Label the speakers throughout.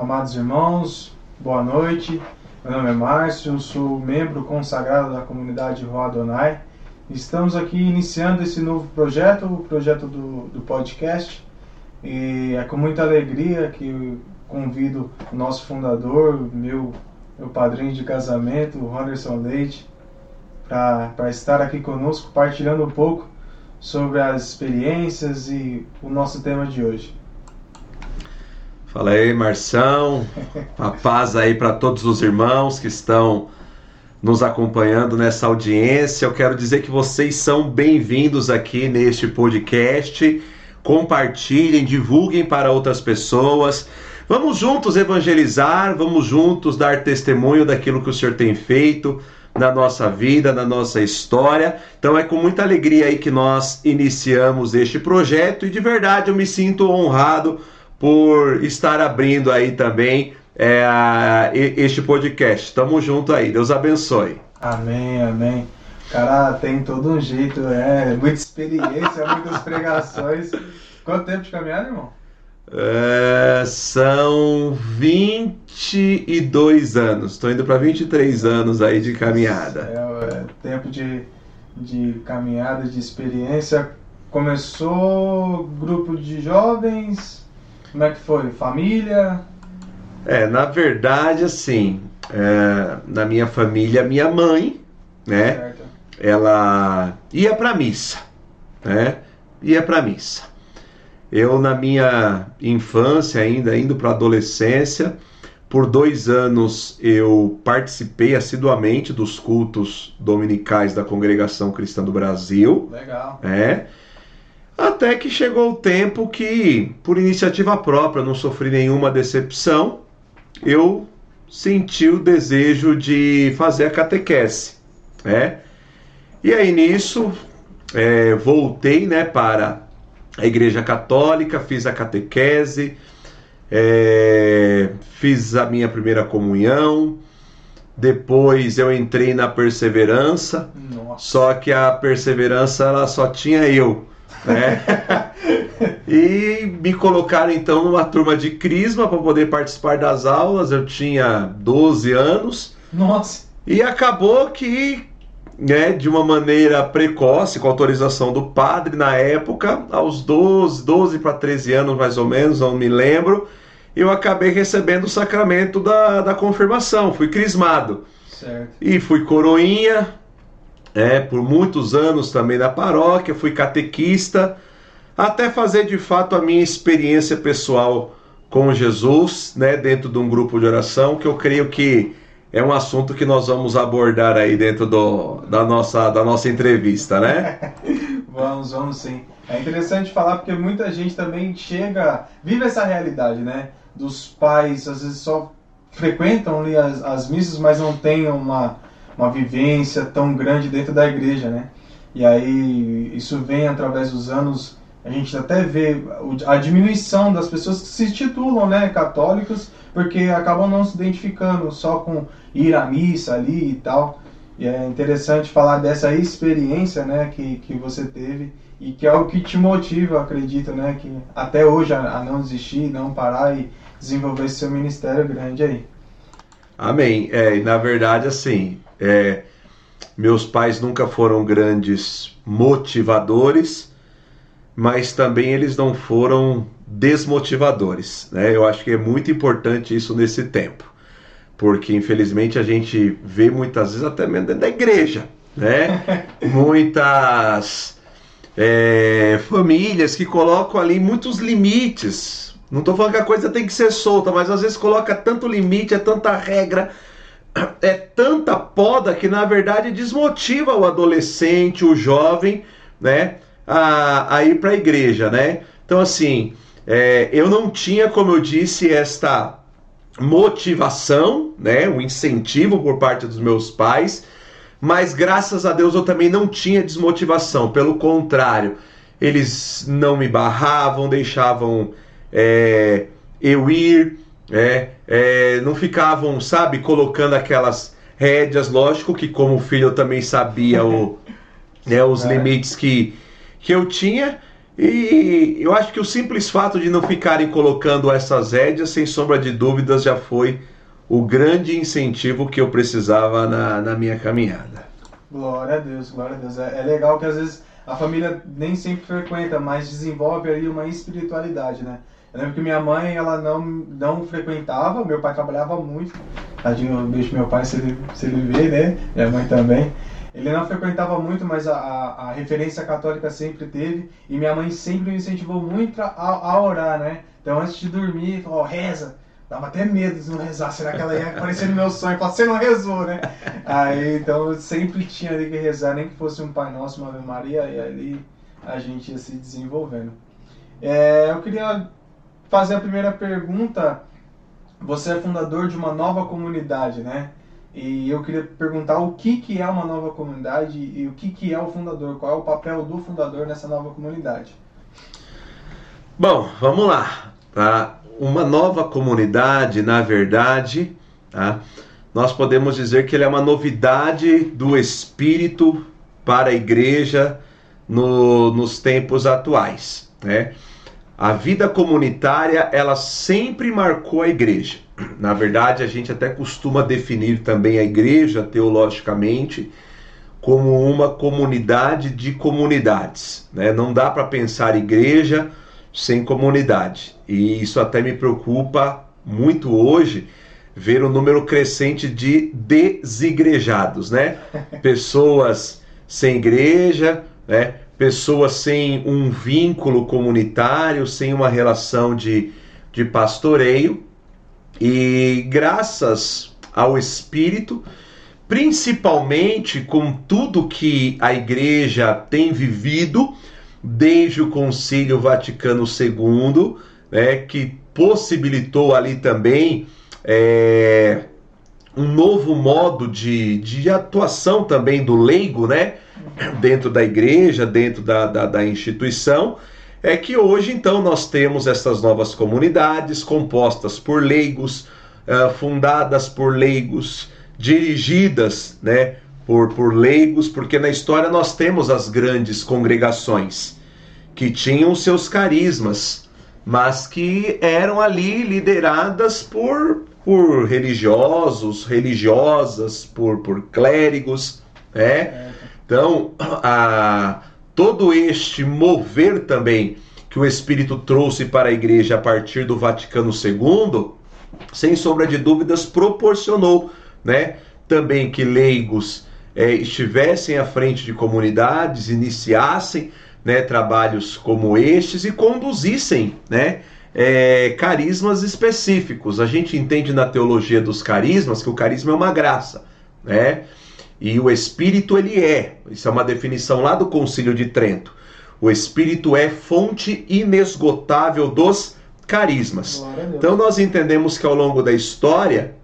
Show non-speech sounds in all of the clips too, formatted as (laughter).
Speaker 1: Amados irmãos, boa noite. Meu nome é Márcio, sou membro consagrado da comunidade Rua Adonai. Estamos aqui iniciando esse novo projeto, o projeto do, do podcast. E é com muita alegria que convido o nosso fundador, meu, meu padrinho de casamento, o Anderson Leite, para estar aqui conosco, partilhando um pouco sobre as experiências e o nosso tema de hoje.
Speaker 2: Fala aí, Marção. A paz aí para todos os irmãos que estão nos acompanhando nessa audiência. Eu quero dizer que vocês são bem-vindos aqui neste podcast. Compartilhem, divulguem para outras pessoas. Vamos juntos evangelizar, vamos juntos dar testemunho daquilo que o Senhor tem feito na nossa vida, na nossa história. Então é com muita alegria aí que nós iniciamos este projeto e de verdade eu me sinto honrado por estar abrindo aí também é, este podcast. Tamo junto aí, Deus abençoe.
Speaker 1: Amém, amém. Cara, tem todo um jeito, é muita experiência, muitas pregações. Quanto tempo de caminhada, irmão?
Speaker 2: É, são 22 anos. Estou indo para 23 anos aí de caminhada.
Speaker 1: É, é, tempo de, de caminhada, de experiência. Começou grupo de jovens, como é que foi? Família?
Speaker 2: É, na verdade, assim, é, na minha família, minha mãe, né? Certo. Ela ia para missa, né? Ia para missa. Eu, na minha infância, ainda indo para adolescência, por dois anos eu participei assiduamente dos cultos dominicais da Congregação Cristã do Brasil.
Speaker 1: Legal.
Speaker 2: É. Até que chegou o tempo que, por iniciativa própria, não sofri nenhuma decepção, eu senti o desejo de fazer a catequese. Né? E aí nisso, é, voltei né, para a Igreja Católica, fiz a catequese, é, fiz a minha primeira comunhão, depois eu entrei na perseverança, Nossa. só que a perseverança ela só tinha eu né? (laughs) e me colocaram então numa turma de Crisma para poder participar das aulas. Eu tinha 12 anos.
Speaker 1: Nossa!
Speaker 2: E acabou que, né, de uma maneira precoce, com autorização do padre na época, aos 12, 12 para 13 anos mais ou menos, não me lembro, eu acabei recebendo o sacramento da, da confirmação, fui crismado.
Speaker 1: Certo.
Speaker 2: E fui coroinha, é, por muitos anos também na paróquia, fui catequista, até fazer de fato a minha experiência pessoal com Jesus, né, dentro de um grupo de oração, que eu creio que é um assunto que nós vamos abordar aí dentro do, da, nossa, da nossa entrevista, né? (laughs)
Speaker 1: vamos, vamos sim. É interessante falar porque muita gente também chega, vive essa realidade, né? Dos pais, às vezes só frequentam ali as, as missas, mas não tem uma, uma vivência tão grande dentro da igreja, né? E aí isso vem através dos anos, a gente até vê a diminuição das pessoas que se titulam, né, católicos, porque acabam não se identificando só com ir à missa ali e tal. E é interessante falar dessa experiência, né, que, que você teve e que é o que te motiva, acredito, né, que até hoje a, a não desistir, não parar e desenvolver seu ministério grande aí.
Speaker 2: Amém. É, na verdade, assim, é, meus pais nunca foram grandes motivadores, mas também eles não foram desmotivadores. Né? Eu acho que é muito importante isso nesse tempo, porque infelizmente a gente vê muitas vezes até mesmo dentro da igreja, né? (laughs) muitas é, famílias que colocam ali muitos limites. Não estou falando que a coisa tem que ser solta, mas às vezes coloca tanto limite, é tanta regra, é tanta poda que na verdade desmotiva o adolescente, o jovem, né, a, a ir para a igreja, né? Então assim, é, eu não tinha, como eu disse, esta motivação, né, um incentivo por parte dos meus pais, mas graças a Deus eu também não tinha desmotivação. Pelo contrário, eles não me barravam, deixavam é, eu ir, é, é, não ficavam, sabe, colocando aquelas rédeas. Lógico que, como filho, eu também sabia o, (laughs) né, os é. limites que, que eu tinha. E eu acho que o simples fato de não ficarem colocando essas rédeas, sem sombra de dúvidas, já foi o grande incentivo que eu precisava na, na minha caminhada.
Speaker 1: Glória a Deus, glória a Deus. É, é, legal que às vezes a família nem sempre frequenta, mas desenvolve ali uma espiritualidade, né? Eu lembro que minha mãe, ela não, não frequentava, meu pai trabalhava muito. Tadinho, beijo meu pai se ele, se ele vê, né? Minha mãe também. Ele não frequentava muito, mas a, a, a, referência católica sempre teve. E minha mãe sempre me incentivou muito a, a orar, né? Então antes de dormir, falou, oh, reza. Dava até medo de não rezar. Será que ela ia aparecer no meu sonho? Falei, você não rezou, né? Aí, então, eu sempre tinha ali que rezar, nem que fosse um Pai Nosso, uma Ave Maria, e ali a gente ia se desenvolvendo. É, eu queria fazer a primeira pergunta. Você é fundador de uma nova comunidade, né? E eu queria perguntar o que, que é uma nova comunidade e o que, que é o fundador, qual é o papel do fundador nessa nova comunidade.
Speaker 2: Bom, vamos lá. Tá? uma nova comunidade, na verdade, tá? nós podemos dizer que ele é uma novidade do Espírito para a igreja no, nos tempos atuais. Né? A vida comunitária, ela sempre marcou a igreja. (clears throat) Na verdade, a gente até costuma definir também a igreja, teologicamente, como uma comunidade de comunidades. Né? Não dá para pensar igreja sem comunidade. E isso até me preocupa muito hoje ver o número crescente de desigrejados, né? (laughs) Pessoas sem igreja, né? Pessoas sem um vínculo comunitário, sem uma relação de, de pastoreio. E graças ao Espírito, principalmente com tudo que a igreja tem vivido, desde o Concílio Vaticano II, né, que possibilitou ali também é, um novo modo de, de atuação também do leigo, né, dentro da igreja, dentro da, da, da instituição, é que hoje então nós temos essas novas comunidades compostas por leigos, uh, fundadas por leigos, dirigidas, né, por, por leigos, porque na história nós temos as grandes congregações que tinham seus carismas, mas que eram ali lideradas por, por religiosos, religiosas, por, por clérigos, né? Então, a, todo este mover também que o Espírito trouxe para a igreja a partir do Vaticano II, sem sombra de dúvidas, proporcionou, né? Também que leigos é, estivessem à frente de comunidades, iniciassem né, trabalhos como estes e conduzissem né, é, carismas específicos. A gente entende na teologia dos carismas que o carisma é uma graça, né? E o Espírito ele é. Isso é uma definição lá do Concílio de Trento. O Espírito é fonte inesgotável dos carismas. Então nós entendemos que ao longo da história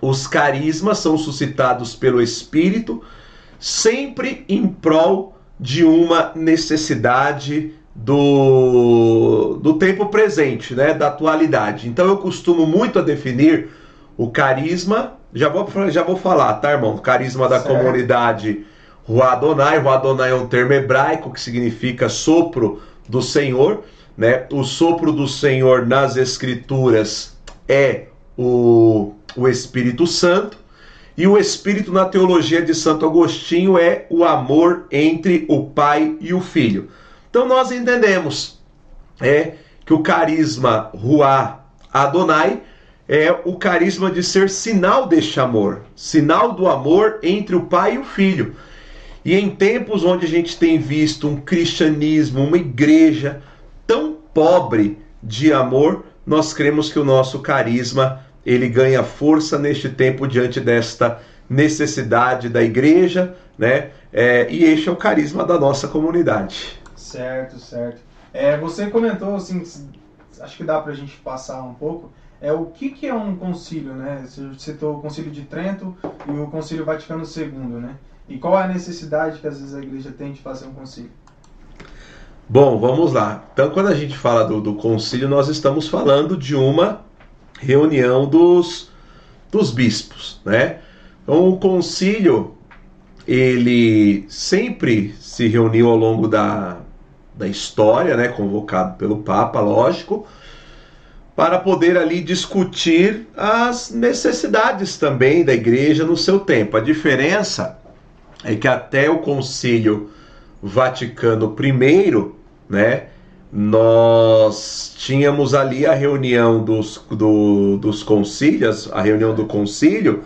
Speaker 2: os carismas são suscitados pelo Espírito, sempre em prol de uma necessidade do, do tempo presente, né, da atualidade. Então eu costumo muito a definir o carisma, já vou, já vou falar, tá, irmão? O carisma da certo. comunidade Ruadonai. Ruadonai é um termo hebraico que significa sopro do Senhor, né? O sopro do Senhor nas escrituras é o o Espírito Santo, e o Espírito na teologia de Santo Agostinho é o amor entre o Pai e o Filho. Então nós entendemos é que o carisma Ruá Adonai é o carisma de ser sinal deste amor, sinal do amor entre o Pai e o Filho. E em tempos onde a gente tem visto um cristianismo, uma igreja tão pobre de amor, nós cremos que o nosso carisma ele ganha força neste tempo diante desta necessidade da igreja, né? É, e este é o carisma da nossa comunidade.
Speaker 1: Certo, certo. É, você comentou, assim, acho que dá para a gente passar um pouco, é o que, que é um concílio, né? Você citou o concílio de Trento e o concílio Vaticano II, né? E qual é a necessidade que às vezes a igreja tem de fazer um concílio?
Speaker 2: Bom, vamos lá. Então, quando a gente fala do, do concílio, nós estamos falando de uma reunião dos, dos bispos, né? Então o concílio ele sempre se reuniu ao longo da, da história, né, convocado pelo Papa, lógico, para poder ali discutir as necessidades também da igreja no seu tempo. A diferença é que até o Concílio Vaticano I, né, nós tínhamos ali a reunião dos, do, dos concílios, a reunião do concílio,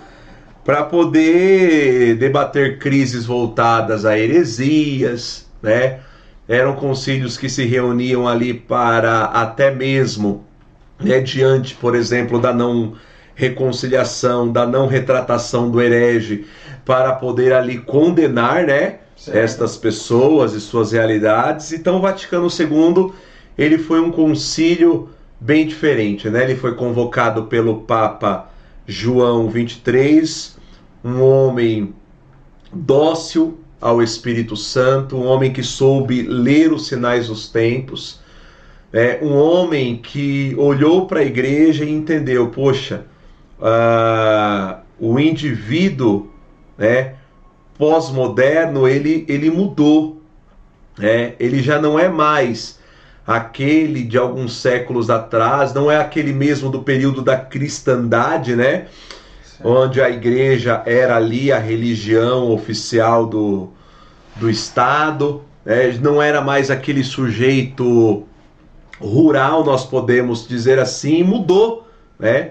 Speaker 2: para poder debater crises voltadas a heresias, né? Eram concílios que se reuniam ali para até mesmo né, diante, por exemplo, da não reconciliação, da não retratação do herege, para poder ali condenar, né, estas pessoas e suas realidades. Então, o Vaticano II, ele foi um concílio bem diferente, né? Ele foi convocado pelo Papa João 23, um homem dócil ao Espírito Santo, um homem que soube ler os sinais dos tempos, é, um homem que olhou para a igreja e entendeu, poxa, uh, o indivíduo, né, pós-moderno, ele, ele mudou, né? ele já não é mais aquele de alguns séculos atrás, não é aquele mesmo do período da cristandade, né? Onde a igreja era ali a religião oficial do, do Estado, né? não era mais aquele sujeito rural, nós podemos dizer assim, mudou, né?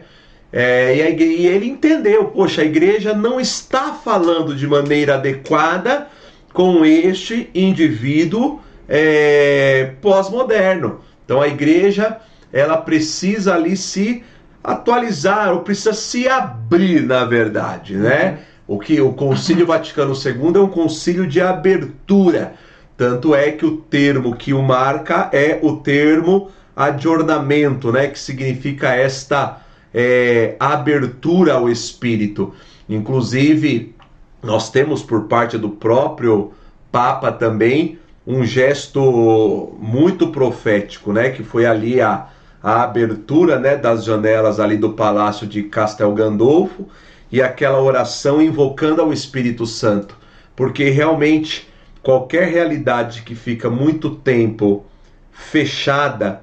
Speaker 2: É, e, a, e ele entendeu, poxa, a igreja não está falando de maneira adequada com este indivíduo é, pós-moderno. Então a igreja ela precisa ali se atualizar, ou precisa se abrir, na verdade, né? Uhum. O que o Concílio Vaticano II é um concílio de abertura tanto é que o termo que o marca é o termo adornamento, né? Que significa esta é, abertura ao espírito. Inclusive, nós temos por parte do próprio Papa também um gesto muito profético, né? Que foi ali a, a abertura né, das janelas ali do palácio de Castel Gandolfo e aquela oração invocando ao Espírito Santo, porque realmente qualquer realidade que fica muito tempo fechada,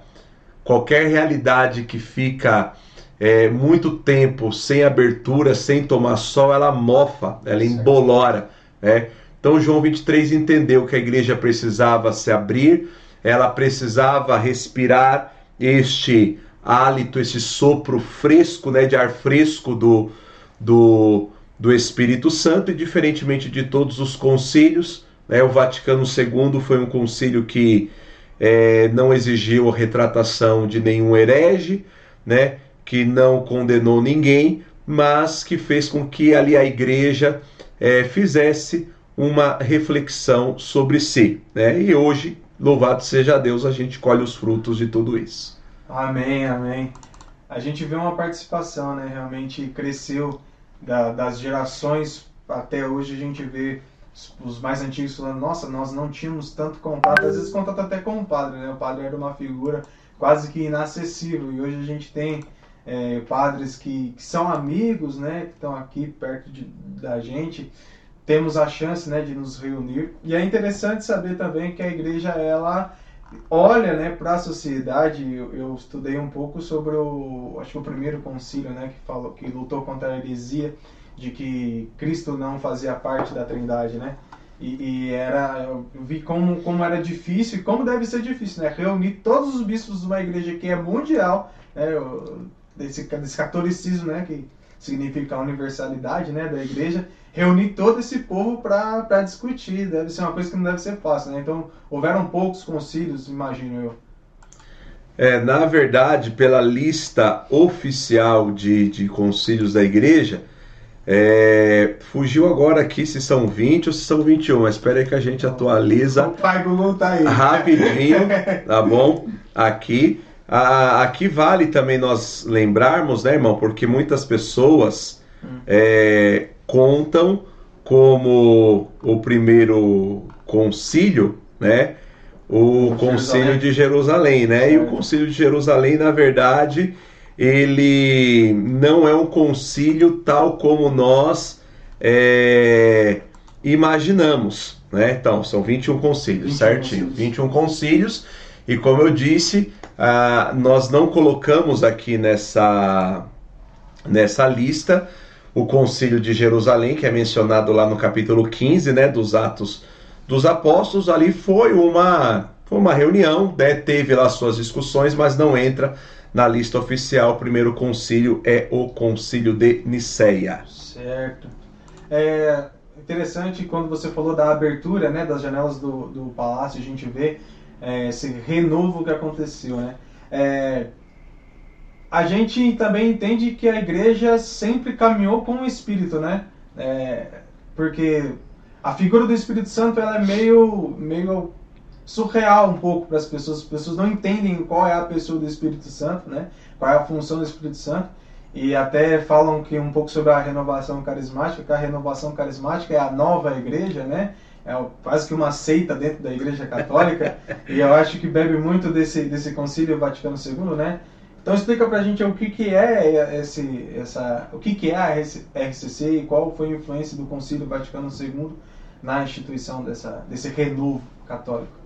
Speaker 2: qualquer realidade que fica é, muito tempo sem abertura, sem tomar sol, ela mofa, ela embolora. Né? Então João 23 entendeu que a igreja precisava se abrir, ela precisava respirar este hálito, esse sopro fresco, né, de ar fresco do, do, do Espírito Santo, e diferentemente de todos os concílios, né? O Vaticano II foi um concílio que é, não exigiu a retratação de nenhum herege, né? que não condenou ninguém, mas que fez com que ali a igreja é, fizesse uma reflexão sobre si. Né? E hoje, louvado seja Deus, a gente colhe os frutos de tudo isso.
Speaker 1: Amém, amém. A gente vê uma participação, né? realmente cresceu da, das gerações até hoje, a gente vê os mais antigos falando, nossa, nós não tínhamos tanto contato, às vezes contato até com o padre, né? O padre era uma figura quase que inacessível e hoje a gente tem é, padres que, que, são amigos, né? Que estão aqui perto de, da gente, temos a chance, né, de nos reunir e é interessante saber também que a igreja ela olha, né, para a sociedade. Eu, eu, estudei um pouco sobre o, acho que o primeiro concílio, né, que falou que lutou contra a heresia de que Cristo não fazia parte da Trindade, né? E, e, era, eu vi como, como era difícil e como deve ser difícil, né? Reunir todos os bispos de uma igreja que é mundial, né? Desse, desse catolicismo, né? Que significa a universalidade, né? Da igreja, reunir todo esse povo para discutir, deve ser uma coisa que não deve ser fácil, né? Então, houveram poucos concílios, imagino eu.
Speaker 2: É, na verdade, pela lista oficial de, de concílios da igreja, é, fugiu agora aqui se são 20 ou se são 21, mas espera aí que a gente atualiza.
Speaker 1: O pai Google tá aí.
Speaker 2: Rapidinho, (laughs) tá bom? Aqui. A, aqui vale também nós lembrarmos, né, irmão? Porque muitas pessoas hum. é, contam como o primeiro concílio, né? O, o concílio de Jerusalém, né? É. E o concílio de Jerusalém, na verdade, ele não é um concílio tal como nós é, imaginamos. né? Então, são 21 concílios, 21 certinho. Concílios. 21 concílios. E como eu disse, ah, nós não colocamos aqui nessa, nessa lista o concílio de Jerusalém, que é mencionado lá no capítulo 15, né, dos Atos dos Apóstolos. Ali foi uma, foi uma reunião, né, teve lá suas discussões, mas não entra na lista oficial. O primeiro concílio é o concílio de Niceia.
Speaker 1: Certo. É interessante quando você falou da abertura né, das janelas do, do palácio, a gente vê é, esse renovo que aconteceu. Né? É, a gente também entende que a igreja sempre caminhou com o Espírito, né? É, porque a figura do Espírito Santo ela é meio, meio surreal um pouco para as pessoas. As pessoas não entendem qual é a pessoa do Espírito Santo, né? Qual é a função do Espírito Santo. E até falam que um pouco sobre a renovação carismática, que a renovação carismática é a nova igreja, né? É quase que uma seita dentro da Igreja Católica. (laughs) e eu acho que bebe muito desse, desse Concílio Vaticano II, né? Então explica pra gente o que, que é esse, essa, o que, que é a RCC e qual foi a influência do Concílio Vaticano II na instituição dessa, desse renovo católico.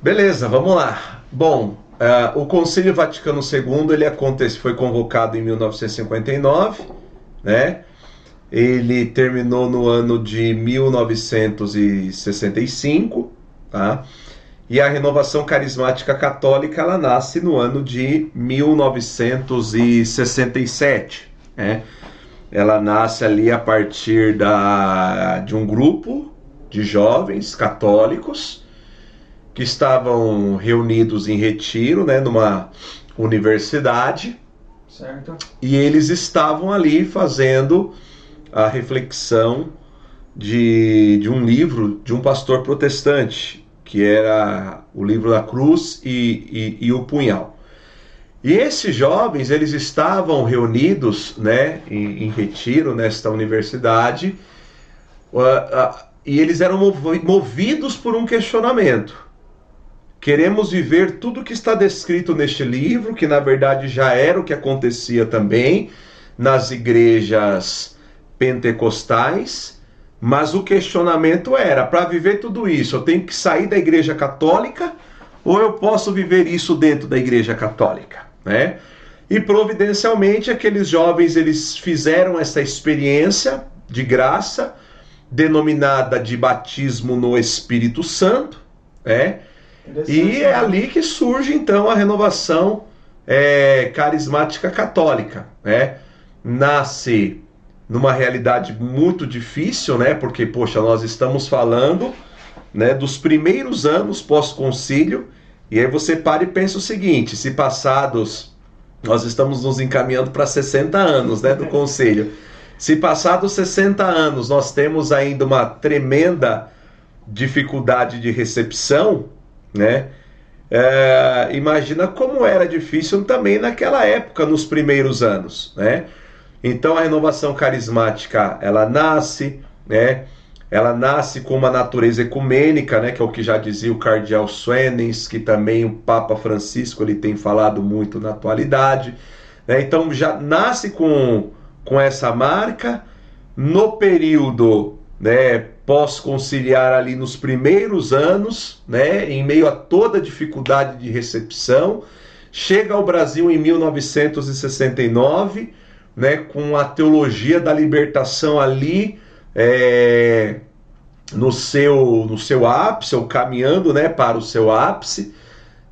Speaker 2: Beleza, vamos lá. Bom, uh, o Concílio Vaticano II ele acontece, foi convocado em 1959, né? Ele terminou no ano de 1965, tá? E a renovação carismática católica ela nasce no ano de 1967, né? Ela nasce ali a partir da, de um grupo de jovens católicos que estavam reunidos em retiro, né, numa universidade.
Speaker 1: Certo.
Speaker 2: E eles estavam ali fazendo a reflexão de, de um livro de um pastor protestante, que era o livro da cruz e, e, e o punhal. E esses jovens, eles estavam reunidos né, em, em retiro nesta universidade, uh, uh, e eles eram movidos por um questionamento. Queremos viver tudo que está descrito neste livro, que na verdade já era o que acontecia também nas igrejas pentecostais, mas o questionamento era: para viver tudo isso, eu tenho que sair da igreja católica ou eu posso viver isso dentro da igreja católica, né? E providencialmente aqueles jovens eles fizeram essa experiência de graça denominada de batismo no Espírito Santo, né? E é ali que surge então a renovação é, carismática católica. Né? Nasce numa realidade muito difícil, né? Porque, poxa, nós estamos falando né, dos primeiros anos pós-concílio, e aí você para e pensa o seguinte: se passados, nós estamos nos encaminhando para 60 anos né, do (laughs) concílio. Se passados 60 anos nós temos ainda uma tremenda dificuldade de recepção, né? É, imagina como era difícil também naquela época, nos primeiros anos, né? Então a renovação carismática ela nasce, né? Ela nasce com uma natureza ecumênica, né? Que é o que já dizia o cardeal Swenens, que também o Papa Francisco ele tem falado muito na atualidade. Né? Então já nasce com, com essa marca no período, né? Posso conciliar ali nos primeiros anos, né, em meio a toda a dificuldade de recepção. Chega ao Brasil em 1969, né, com a teologia da libertação ali é, no, seu, no seu ápice, ou caminhando né, para o seu ápice,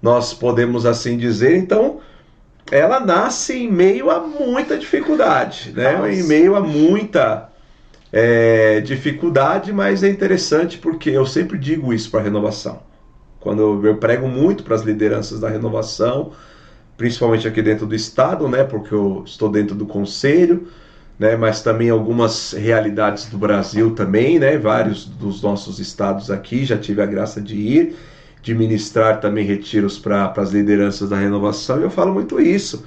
Speaker 2: nós podemos assim dizer. Então, ela nasce em meio a muita dificuldade, né, em meio a muita é, dificuldade, mas é interessante porque eu sempre digo isso para a renovação. Quando eu, prego muito para as lideranças da renovação, principalmente aqui dentro do estado, né, porque eu estou dentro do conselho, né, mas também algumas realidades do Brasil também, né, vários dos nossos estados aqui já tive a graça de ir, de ministrar também retiros para as lideranças da renovação, e eu falo muito isso.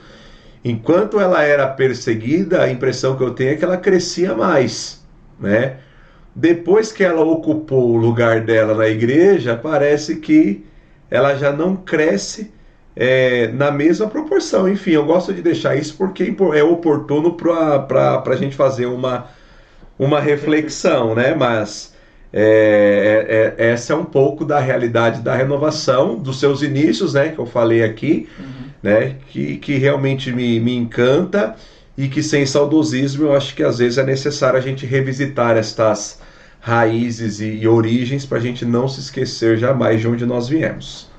Speaker 2: Enquanto ela era perseguida, a impressão que eu tenho é que ela crescia mais né? Depois que ela ocupou o lugar dela na igreja, parece que ela já não cresce é, na mesma proporção. Enfim, eu gosto de deixar isso porque é oportuno para a gente fazer uma, uma reflexão, né? Mas é, é, essa é um pouco da realidade da renovação, dos seus inícios, né, que eu falei aqui, uhum. né, que, que realmente me, me encanta e que sem saudosismo eu acho que às vezes é necessário a gente revisitar estas raízes e, e origens para a gente não se esquecer jamais de onde nós viemos.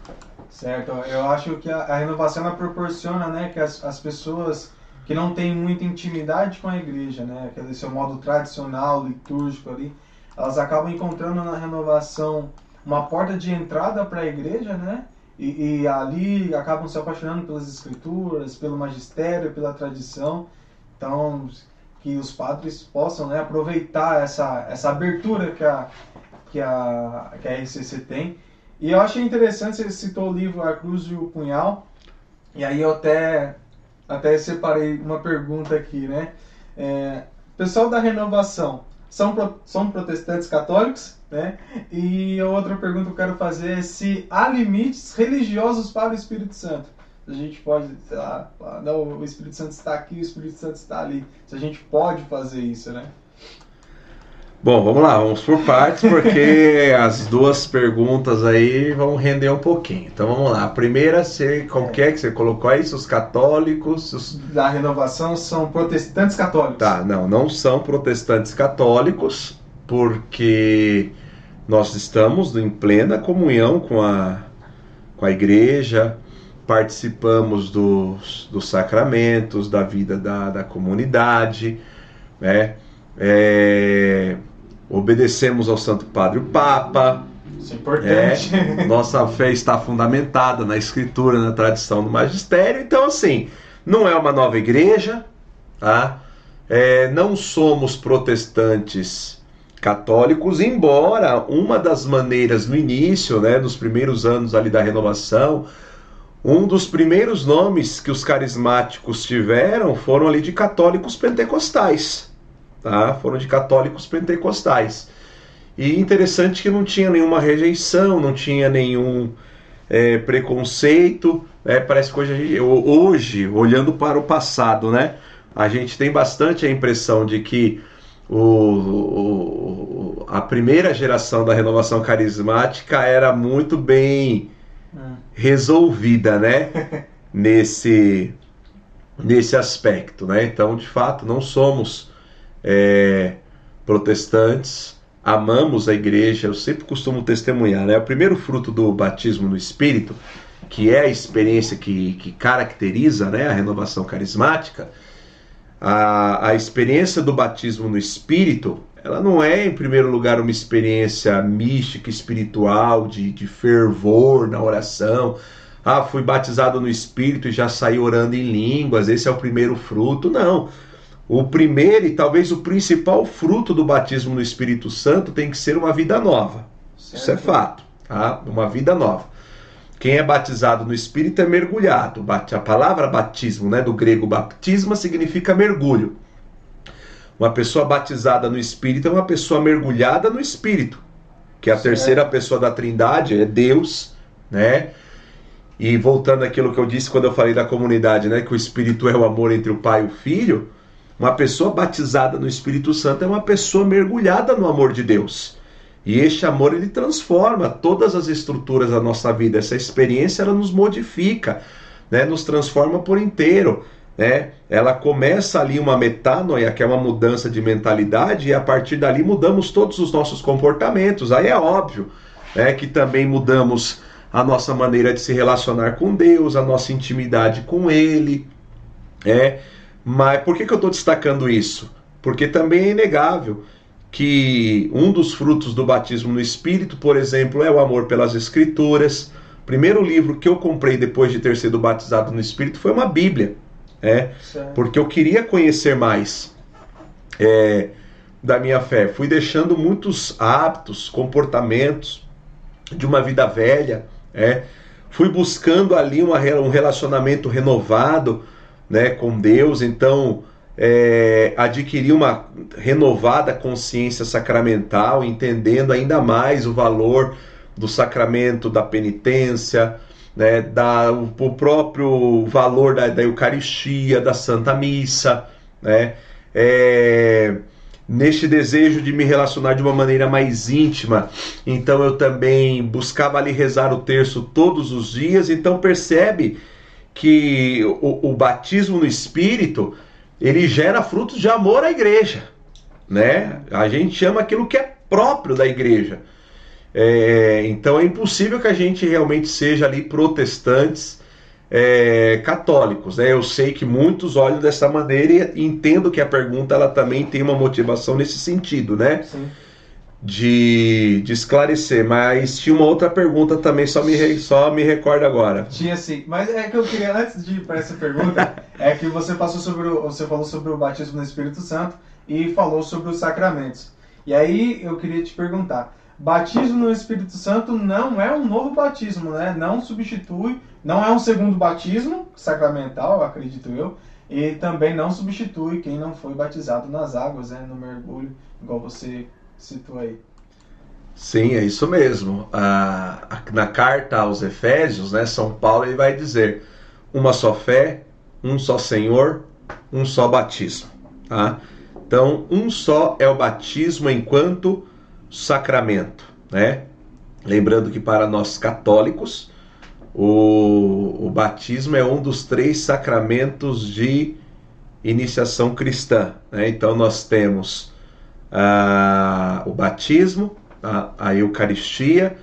Speaker 1: Certo, eu acho que a, a renovação ela proporciona né, que as, as pessoas que não têm muita intimidade com a igreja, né, aquele seu modo tradicional, litúrgico ali, elas acabam encontrando na renovação uma porta de entrada para a igreja, né? E, e, ali acabam se apaixonando pelas escrituras, pelo magistério, pela tradição. Então, que os padres possam né, aproveitar essa, essa abertura que a, que, a, que a RCC tem. E eu achei interessante, você citou o livro A Cruz e o Punhal, e aí eu até, até separei uma pergunta aqui, né? É, pessoal da renovação, são, são protestantes católicos, né? E outra pergunta que eu quero fazer é se há limites religiosos para o Espírito Santo. A gente pode, sei lá, falar, não, o Espírito Santo está aqui, o Espírito Santo está ali. Se a gente pode fazer isso, né?
Speaker 2: Bom, vamos lá, vamos por partes, porque (laughs) as duas perguntas aí vão render um pouquinho. Então vamos lá. A primeira, você, qual é. é que você colocou aí? Os católicos. Os...
Speaker 1: Da renovação são protestantes católicos.
Speaker 2: Tá, não, não são protestantes católicos, porque nós estamos em plena comunhão com a, com a igreja, participamos dos, dos sacramentos, da vida da, da comunidade, né? É, obedecemos ao Santo Padre o Papa.
Speaker 1: Isso é importante.
Speaker 2: É, nossa fé está fundamentada na escritura, na tradição do magistério. Então, assim, não é uma nova igreja, tá? É, não somos protestantes católicos, embora uma das maneiras no início, né, nos primeiros anos ali da renovação, um dos primeiros nomes que os carismáticos tiveram foram ali de católicos pentecostais tá? foram de católicos pentecostais. E interessante que não tinha nenhuma rejeição, não tinha nenhum é, preconceito. Né? Parece que hoje, hoje, olhando para o passado, né? a gente tem bastante a impressão de que o, o, a primeira geração da renovação carismática era muito bem hum. resolvida, né? (laughs) nesse, nesse aspecto, né? Então, de fato, não somos é, protestantes, amamos a igreja, eu sempre costumo testemunhar, né? O primeiro fruto do batismo no Espírito, que é a experiência que, que caracteriza né, a renovação carismática, a, a experiência do batismo no Espírito, ela não é, em primeiro lugar, uma experiência mística, espiritual, de, de fervor na oração. Ah, fui batizado no Espírito e já saí orando em línguas, esse é o primeiro fruto. Não o primeiro e talvez o principal fruto do batismo no Espírito Santo tem que ser uma vida nova. Certo. Isso é fato, tá? Uma vida nova. Quem é batizado no Espírito é mergulhado. A palavra batismo, né, do grego baptisma, significa mergulho. Uma pessoa batizada no Espírito é uma pessoa mergulhada no Espírito, que é a certo. terceira pessoa da Trindade, é Deus, né? E voltando àquilo que eu disse quando eu falei da comunidade, né, que o Espírito é o amor entre o Pai e o Filho, uma pessoa batizada no Espírito Santo é uma pessoa mergulhada no amor de Deus. E este amor ele transforma todas as estruturas da nossa vida. Essa experiência ela nos modifica, né? nos transforma por inteiro. Né? Ela começa ali uma metanoia, que é uma mudança de mentalidade, e a partir dali mudamos todos os nossos comportamentos. Aí é óbvio né, que também mudamos a nossa maneira de se relacionar com Deus, a nossa intimidade com Ele. É, mas por que, que eu estou destacando isso? Porque também é inegável que um dos frutos do batismo no Espírito, por exemplo, é o amor pelas Escrituras. O primeiro livro que eu comprei depois de ter sido batizado no Espírito foi uma Bíblia, é, porque eu queria conhecer mais é, da minha fé. Fui deixando muitos hábitos, comportamentos de uma vida velha, é, fui buscando ali uma, um relacionamento renovado né, com Deus, então é, adquirir uma renovada consciência sacramental, entendendo ainda mais o valor do sacramento da penitência, né, da, o, próprio valor da, da, Eucaristia, da Santa Missa, né, é, neste desejo de me relacionar de uma maneira mais íntima. Então eu também buscava ali rezar o terço todos os dias. Então percebe que o, o batismo no Espírito ele gera frutos de amor à igreja, né? A gente chama aquilo que é próprio da igreja. É, então é impossível que a gente realmente seja ali protestantes é, católicos. Né? Eu sei que muitos olham dessa maneira e entendo que a pergunta ela também tem uma motivação nesse sentido, né?
Speaker 1: Sim.
Speaker 2: De, de esclarecer, mas tinha uma outra pergunta também, só me, só me recorda agora.
Speaker 1: Tinha sim, mas é que eu queria, antes de ir para essa pergunta, (laughs) é que você passou sobre o, você falou sobre o batismo no Espírito Santo e falou sobre os sacramentos. E aí eu queria te perguntar, batismo no Espírito Santo não é um novo batismo, né? Não substitui, não é um segundo batismo sacramental, acredito eu, e também não substitui quem não foi batizado nas águas, né? No mergulho, igual você citou aí.
Speaker 2: Sim, é isso mesmo. Ah, na carta aos Efésios, né, São Paulo ele vai dizer: uma só fé, um só Senhor, um só batismo. Tá? Então, um só é o batismo enquanto sacramento, né? Lembrando que para nós católicos, o, o batismo é um dos três sacramentos de iniciação cristã. Né? Então nós temos ah, o batismo, a, a Eucaristia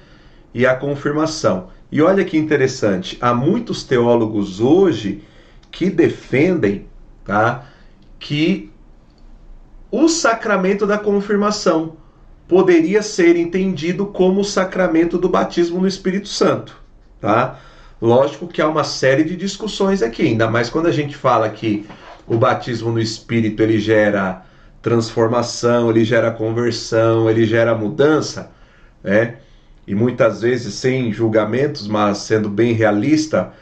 Speaker 2: e a confirmação. E olha que interessante, há muitos teólogos hoje que defendem tá, que o sacramento da confirmação poderia ser entendido como o sacramento do batismo no Espírito Santo, tá? Lógico que há uma série de discussões aqui, ainda mais quando a gente fala que o batismo no Espírito ele gera transformação, ele gera conversão, ele gera mudança, né? E muitas vezes sem julgamentos, mas sendo bem realista,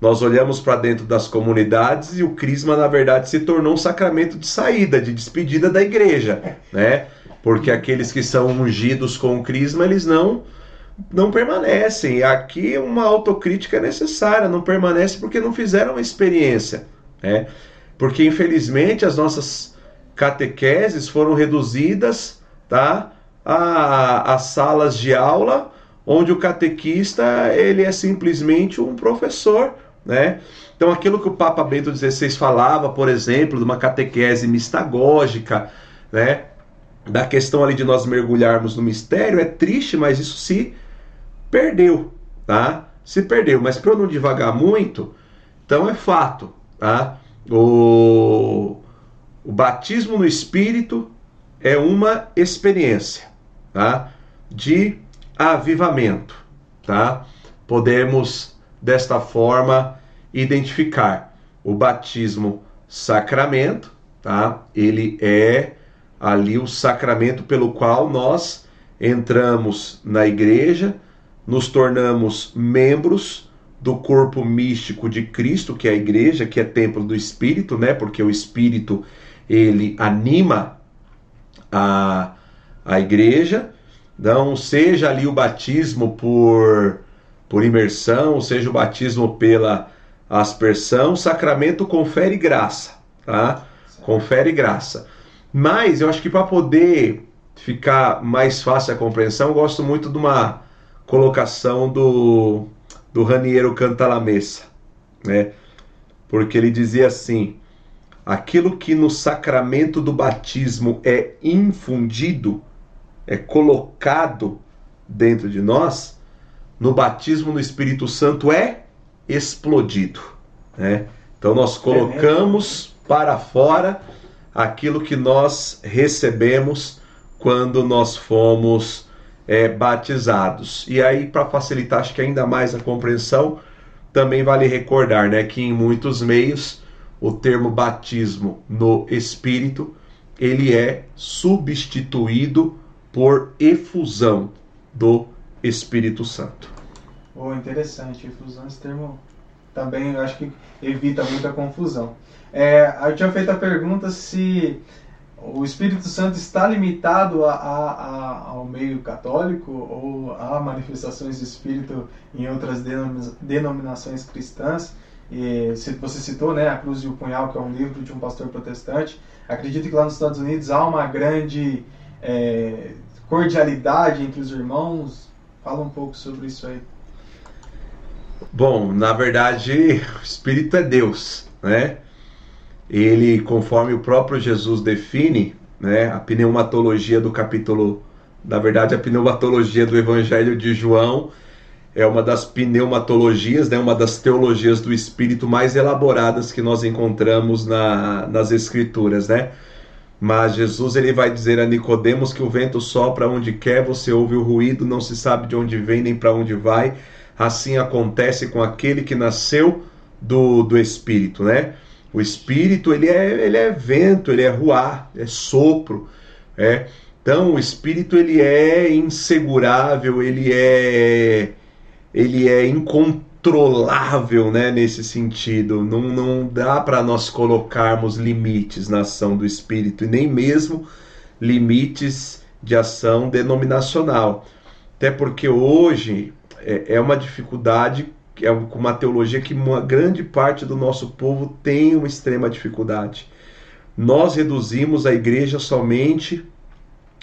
Speaker 2: nós olhamos para dentro das comunidades e o crisma na verdade se tornou um sacramento de saída, de despedida da igreja, né? Porque aqueles que são ungidos com o crisma, eles não não permanecem. Aqui uma autocrítica é necessária, não permanece porque não fizeram a experiência, né? Porque infelizmente as nossas catequeses foram reduzidas, tá? A, a salas de aula onde o catequista ele é simplesmente um professor, né? Então aquilo que o Papa Bento XVI falava, por exemplo, de uma catequese mistagógica, né? Da questão ali de nós mergulharmos no mistério é triste, mas isso se perdeu, tá? Se perdeu, mas para eu não devagar muito, então é fato, tá? O, o batismo no Espírito é uma experiência, tá? De avivamento, tá? Podemos desta forma identificar o batismo sacramento, tá? Ele é ali o sacramento pelo qual nós entramos na igreja, nos tornamos membros do corpo místico de Cristo, que é a igreja, que é templo do Espírito, né? Porque o Espírito ele anima a, a igreja. Então, seja ali o batismo por, por imersão, seja o batismo pela aspersão, o sacramento confere graça, tá? Confere graça. Mas eu acho que para poder ficar mais fácil a compreensão, eu gosto muito de uma colocação do, do Raniero Cantalamessa, né? Porque ele dizia assim: aquilo que no sacramento do batismo é infundido, é colocado dentro de nós, no batismo no Espírito Santo é explodido, né? Então nós colocamos para fora aquilo que nós recebemos quando nós fomos é, batizados. E aí, para facilitar, acho que ainda mais a compreensão, também vale recordar né, que em muitos meios o termo batismo no Espírito ele é substituído por efusão do Espírito Santo.
Speaker 1: Oh, interessante, efusão, esse termo também acho que evita muita confusão. É, eu tinha feito a pergunta se o Espírito Santo está limitado a, a, a, ao meio católico ou a manifestações de Espírito em outras denominações cristãs. E você citou né, A Cruz e o Punhal, que é um livro de um pastor protestante. Acredito que lá nos Estados Unidos há uma grande é, cordialidade entre os irmãos. Fala um pouco sobre isso aí.
Speaker 2: Bom, na verdade, o Espírito é Deus, né? Ele, conforme o próprio Jesus define, né, a pneumatologia do capítulo, na verdade, a pneumatologia do Evangelho de João é uma das pneumatologias, né, uma das teologias do Espírito mais elaboradas que nós encontramos na, nas Escrituras, né? Mas Jesus ele vai dizer a Nicodemos que o vento sopra onde quer, você ouve o ruído, não se sabe de onde vem nem para onde vai. Assim acontece com aquele que nasceu do, do Espírito, né? O Espírito ele é, ele é vento, ele é ruar, é sopro, é. Então o Espírito ele é insegurável, ele é ele é incontrolável, né, nesse sentido. Não, não dá para nós colocarmos limites na ação do Espírito, e nem mesmo limites de ação denominacional. Até porque hoje é, é uma dificuldade, é uma teologia que uma grande parte do nosso povo tem uma extrema dificuldade. Nós reduzimos a igreja somente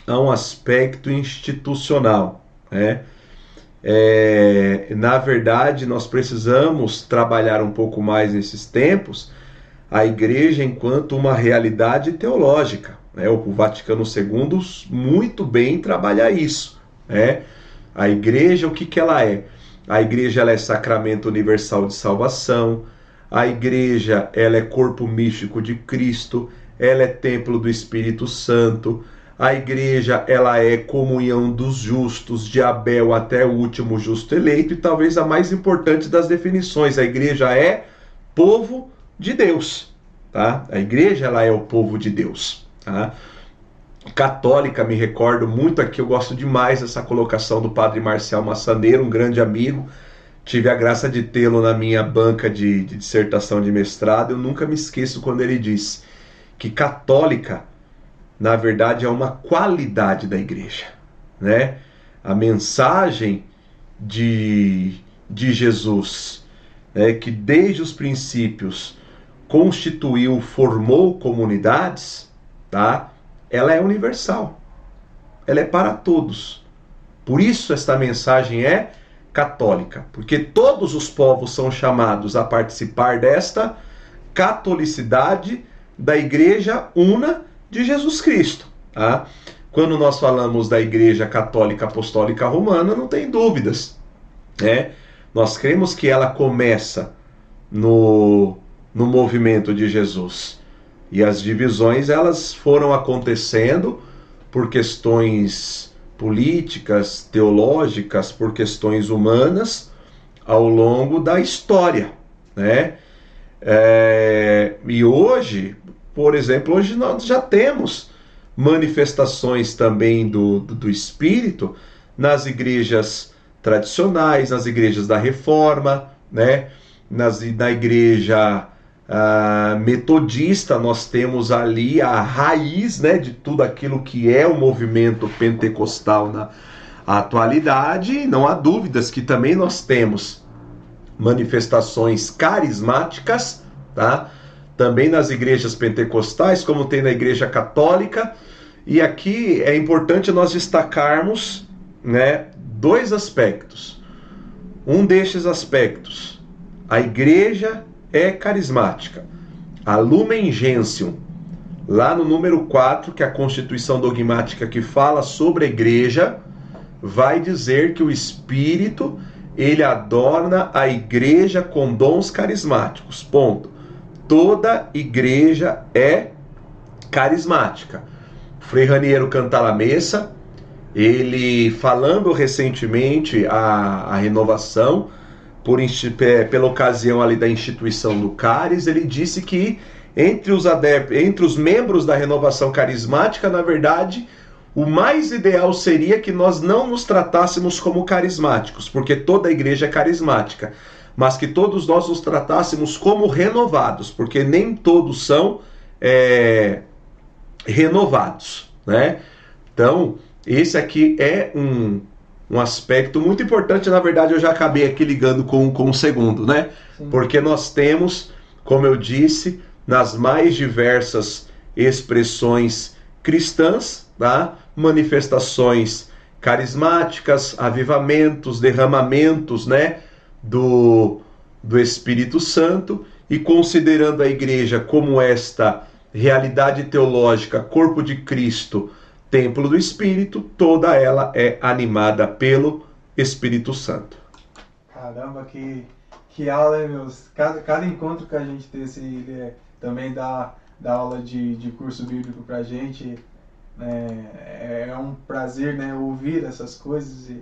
Speaker 2: a um aspecto institucional, né? É, na verdade, nós precisamos trabalhar um pouco mais nesses tempos a igreja enquanto uma realidade teológica. Né? O Vaticano II muito bem trabalha isso. Né? A igreja, o que, que ela é? A igreja ela é sacramento universal de salvação, a igreja ela é corpo místico de Cristo, ela é templo do Espírito Santo, a igreja ela é comunhão dos justos, de Abel até o último justo eleito, e talvez a mais importante das definições, a igreja é povo de Deus, tá? A igreja ela é o povo de Deus, tá? Católica, me recordo muito aqui, eu gosto demais dessa colocação do padre Marcial Massaneiro, um grande amigo. Tive a graça de tê-lo na minha banca de, de dissertação de mestrado. Eu nunca me esqueço quando ele diz que católica na verdade, é uma qualidade da igreja, né? A mensagem de, de Jesus, né, que desde os princípios constituiu, formou comunidades, tá? Ela é universal. Ela é para todos. Por isso esta mensagem é católica, porque todos os povos são chamados a participar desta catolicidade da igreja una de Jesus Cristo. Tá? Quando nós falamos da Igreja Católica Apostólica Romana, não tem dúvidas. Né? Nós cremos que ela começa no, no movimento de Jesus. E as divisões elas foram acontecendo por questões políticas, teológicas, por questões humanas ao longo da história, né? É, e hoje por exemplo, hoje nós já temos manifestações também do, do, do Espírito nas igrejas tradicionais, nas igrejas da Reforma, né? nas, na igreja uh, metodista, nós temos ali a raiz né, de tudo aquilo que é o movimento pentecostal na atualidade. Não há dúvidas que também nós temos manifestações carismáticas, tá? também nas igrejas pentecostais, como tem na igreja católica. E aqui é importante nós destacarmos né, dois aspectos. Um destes aspectos, a igreja é carismática. A Lumen Gentium, lá no número 4, que é a Constituição Dogmática que fala sobre a igreja, vai dizer que o Espírito ele adorna a igreja com dons carismáticos. Ponto toda igreja é carismática. Frei Raniero Cantalamessa, ele falando recentemente a, a renovação, por, pela ocasião ali da instituição do Caris, ele disse que entre os, adep entre os membros da renovação carismática, na verdade, o mais ideal seria que nós não nos tratássemos como carismáticos, porque toda a igreja é carismática mas que todos nós nos tratássemos como renovados, porque nem todos são é, renovados, né? Então, esse aqui é um, um aspecto muito importante. Na verdade, eu já acabei aqui ligando com, com o segundo, né? Sim. Porque nós temos, como eu disse, nas mais diversas expressões cristãs, tá? manifestações carismáticas, avivamentos, derramamentos né? do, do Espírito Santo, e considerando a igreja como esta realidade teológica, corpo de Cristo, templo do Espírito, toda ela é animada pelo Espírito Santo.
Speaker 1: Caramba, que, que aula, meus? Cada, cada encontro que a gente tem, ele é, também dá, dá aula de, de curso bíblico pra gente. É, é um prazer né, ouvir essas coisas e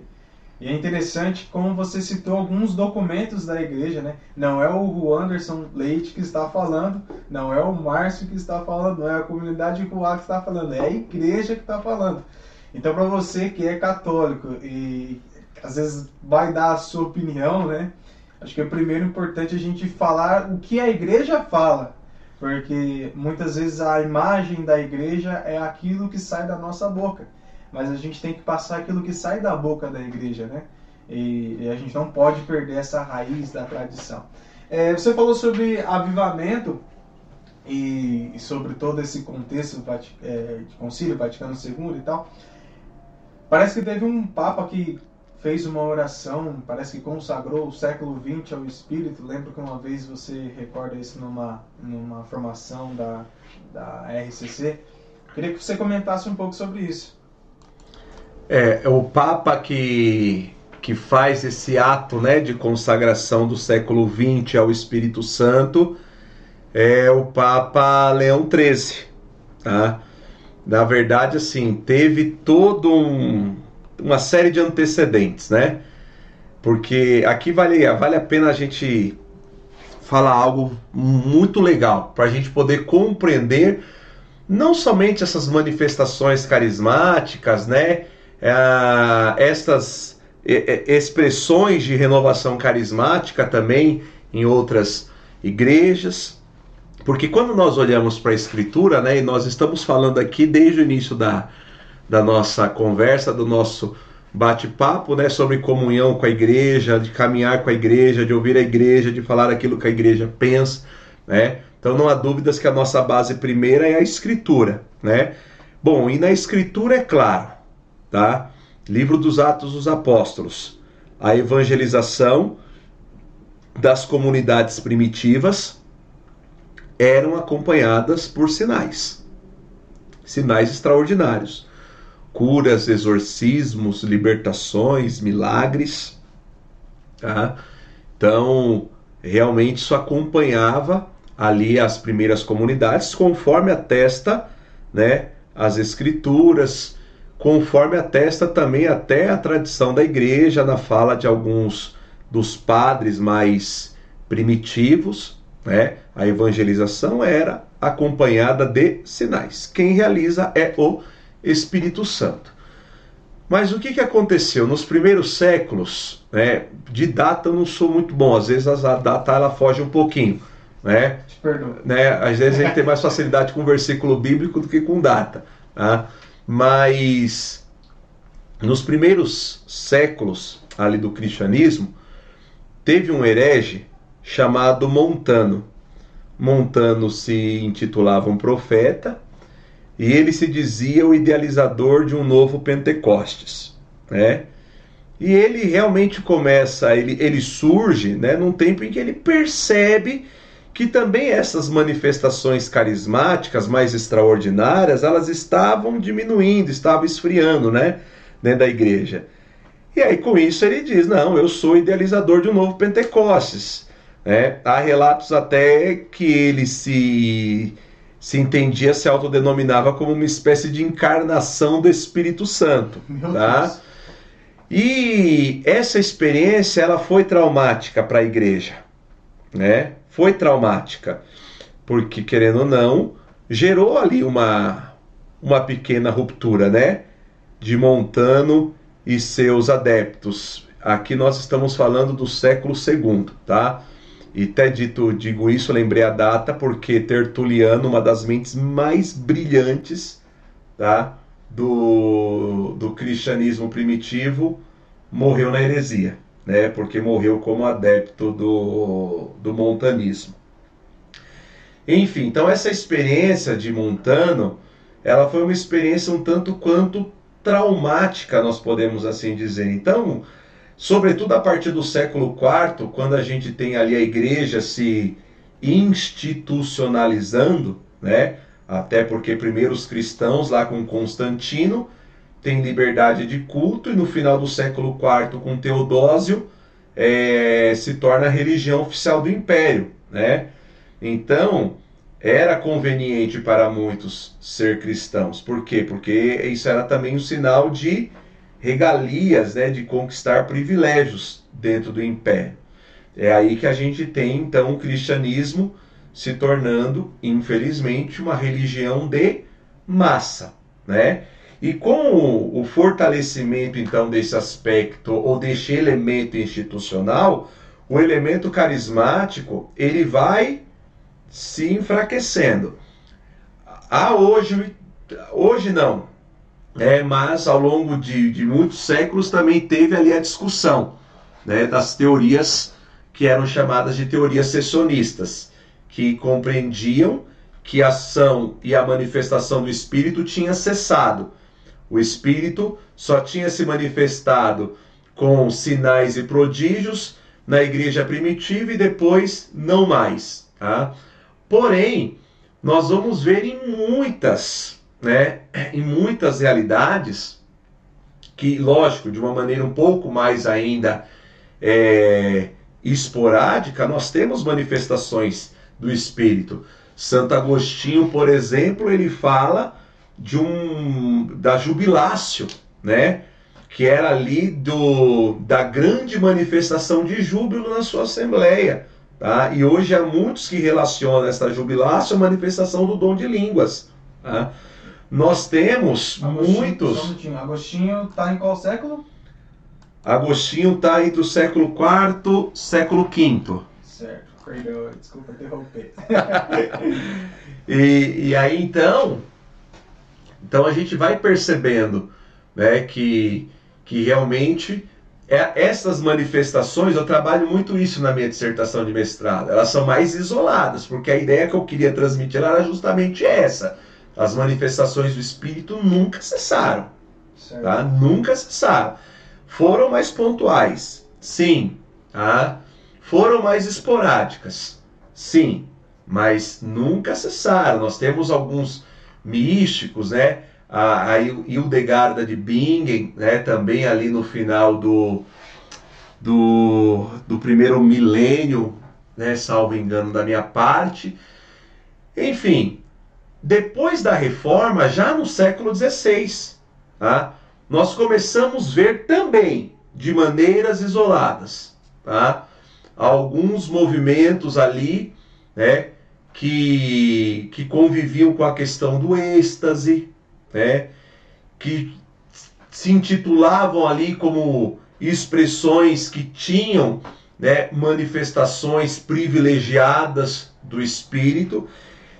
Speaker 1: e é interessante como você citou alguns documentos da igreja, né? Não é o Anderson Leite que está falando, não é o Márcio que está falando, não é a comunidade Ruá que está falando, é a igreja que está falando. Então, para você que é católico e às vezes vai dar a sua opinião, né? Acho que é primeiro importante a gente falar o que a igreja fala, porque muitas vezes a imagem da igreja é aquilo que sai da nossa boca mas a gente tem que passar aquilo que sai da boca da igreja, né? E, e a gente não pode perder essa raiz da tradição. É, você falou sobre avivamento e, e, sobre todo esse contexto é, de Concílio Vaticano II e tal. Parece que teve um Papa que fez uma oração, parece que consagrou o século XX ao Espírito. Lembro que uma vez você recorda isso numa, numa formação da, da RCC. Queria que você comentasse um pouco sobre isso.
Speaker 2: É, é, o Papa que, que faz esse ato né, de consagração do século XX ao Espírito Santo é o Papa Leão XIII. Tá? Na verdade, assim, teve todo um, uma série de antecedentes, né? Porque aqui vale, vale a pena a gente falar algo muito legal para a gente poder compreender não somente essas manifestações carismáticas, né? É, estas expressões de renovação carismática também em outras igrejas. Porque quando nós olhamos para a Escritura, né, e nós estamos falando aqui desde o início da, da nossa conversa, do nosso bate-papo, né, sobre comunhão com a igreja, de caminhar com a igreja, de ouvir a igreja, de falar aquilo que a igreja pensa, né? Então não há dúvidas que a nossa base primeira é a Escritura, né? Bom, e na Escritura é claro, tá? Livro dos Atos dos Apóstolos. A evangelização das comunidades primitivas eram acompanhadas por sinais. Sinais extraordinários. Curas, exorcismos, libertações, milagres. Tá? Então, realmente isso acompanhava ali as primeiras comunidades, conforme atesta né, as escrituras, conforme atesta também até a tradição da igreja na fala de alguns dos padres mais primitivos, né? A evangelização era acompanhada de sinais. Quem realiza é o Espírito Santo. Mas o que, que aconteceu nos primeiros séculos? Né, de data eu não sou muito bom, às vezes a data ela foge um pouquinho. Né? né? Às vezes a gente tem mais facilidade com versículo bíblico do que com data. Tá? Mas nos primeiros séculos ali do cristianismo, teve um herege chamado Montano. Montano se intitulava um profeta e ele se dizia o idealizador de um novo Pentecostes, né? E ele realmente começa, ele, ele surge né, num tempo em que ele percebe que também essas manifestações carismáticas mais extraordinárias, elas estavam diminuindo, estavam esfriando, né, dentro da igreja. E aí com isso ele diz: "Não, eu sou idealizador de um novo Pentecostes". Né? Há relatos até que ele se se entendia, se autodenominava como uma espécie de encarnação do Espírito Santo, Meu tá? Deus. E essa experiência ela foi traumática para a igreja, né? foi traumática, porque querendo ou não, gerou ali uma, uma pequena ruptura, né? De Montano e seus adeptos. Aqui nós estamos falando do século II, tá? E até dito, digo isso, lembrei a data porque Tertuliano, uma das mentes mais brilhantes, tá? Do, do cristianismo primitivo, morreu na heresia, né? Porque morreu como adepto do, do montanismo. Enfim, então essa experiência de Montano, ela foi uma experiência um tanto quanto traumática, nós podemos assim dizer. Então, sobretudo a partir do século IV, quando a gente tem ali a igreja se institucionalizando, né? Até porque primeiro os cristãos lá com Constantino têm liberdade de culto e no final do século IV com Teodósio é, se torna a religião oficial do império, né? Então era conveniente para muitos ser cristãos. Por quê? Porque isso era também um sinal de regalias, né, de conquistar privilégios dentro do império. É aí que a gente tem então o cristianismo se tornando, infelizmente, uma religião de massa, né? E com o, fortalecimento então desse aspecto ou desse elemento institucional, o elemento carismático ele vai se enfraquecendo. Há hoje, hoje não, é, mas ao longo de, de muitos séculos também teve ali a discussão né, das teorias que eram chamadas de teorias sessionistas que compreendiam que a ação e a manifestação do Espírito tinha cessado. O Espírito só tinha se manifestado com sinais e prodígios na igreja primitiva e depois não mais. Tá? Porém, nós vamos ver em muitas, né, em muitas realidades que, lógico, de uma maneira um pouco mais ainda é, esporádica, nós temos manifestações do Espírito. Santo Agostinho, por exemplo, ele fala de um da jubilácio, né? Que era ali do da grande manifestação de júbilo na sua assembleia, tá? E hoje há muitos que relacionam essa jubilácio à manifestação do dom de línguas, tá? Nós temos Agostinho, muitos.
Speaker 1: Um Agostinho está em qual século?
Speaker 2: Agostinho está entre o século IV, século V.
Speaker 1: Certo. Perdão, desculpa interromper. (laughs)
Speaker 2: e, e aí então, então a gente vai percebendo né, que, que realmente é, essas manifestações, eu trabalho muito isso na minha dissertação de mestrado, elas são mais isoladas, porque a ideia que eu queria transmitir era justamente essa. As manifestações do Espírito nunca cessaram. Tá? Nunca cessaram. Foram mais pontuais, sim. Tá? Foram mais esporádicas, sim, mas nunca cessaram. Nós temos alguns místicos, né? A, a Hildegarda de Bingen, né? Também ali no final do, do, do primeiro milênio, né? Salvo engano da minha parte. Enfim, depois da reforma, já no século XVI, tá? nós começamos a ver também de maneiras isoladas, tá? alguns movimentos ali, né, que, que conviviam com a questão do êxtase, né, que se intitulavam ali como expressões que tinham né, manifestações privilegiadas do espírito.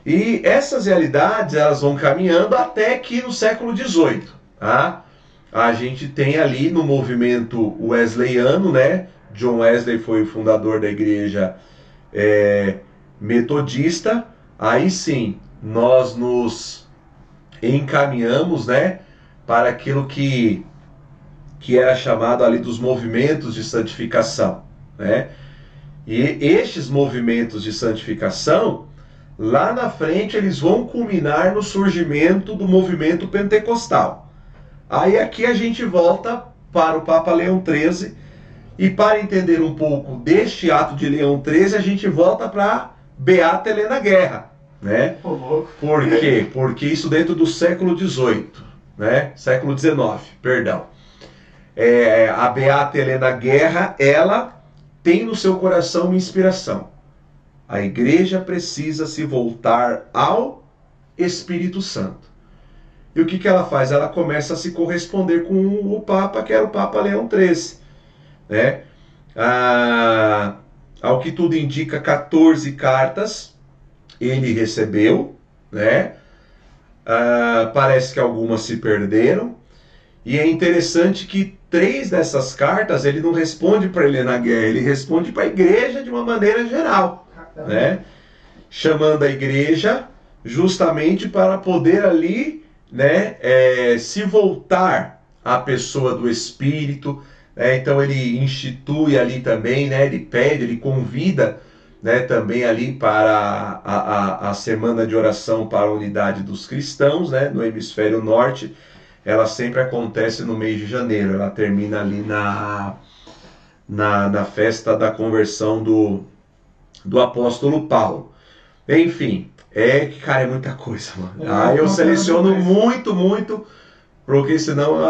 Speaker 2: E essas realidades elas vão caminhando até que no século XVIII, tá? a gente tem ali no movimento wesleyano, né, John Wesley foi o fundador da igreja é, metodista, aí sim nós nos encaminhamos né, para aquilo que, que era chamado ali dos movimentos de santificação. Né? E estes movimentos de santificação, lá na frente, eles vão culminar no surgimento do movimento pentecostal. Aí aqui a gente volta para o Papa Leão XIII e para entender um pouco deste ato de Leão XIII, a gente volta para Beata Helena Guerra, né? Por quê? Porque isso dentro do século XVIII, né? Século XIX, perdão. É, a Beata Helena Guerra, ela tem no seu coração uma inspiração. A igreja precisa se voltar ao Espírito Santo. E o que, que ela faz? Ela começa a se corresponder com o Papa, que era o Papa Leão XIII né? Ah, ao que tudo indica, 14 cartas ele recebeu, né? Ah, parece que algumas se perderam. E é interessante que três dessas cartas ele não responde para Helena Guerra, ele responde para a igreja de uma maneira geral, né? Chamando a igreja justamente para poder ali, né, é, se voltar à pessoa do Espírito. Né? Então ele institui ali também, né? Ele pede, ele convida, né? Também ali para a, a, a semana de oração para a unidade dos cristãos, né? No hemisfério norte ela sempre acontece no mês de janeiro. Ela termina ali na, na, na festa da conversão do, do apóstolo Paulo. Enfim, é que, cara, é muita coisa, mano. É, ah, eu seleciono muito, muito, porque senão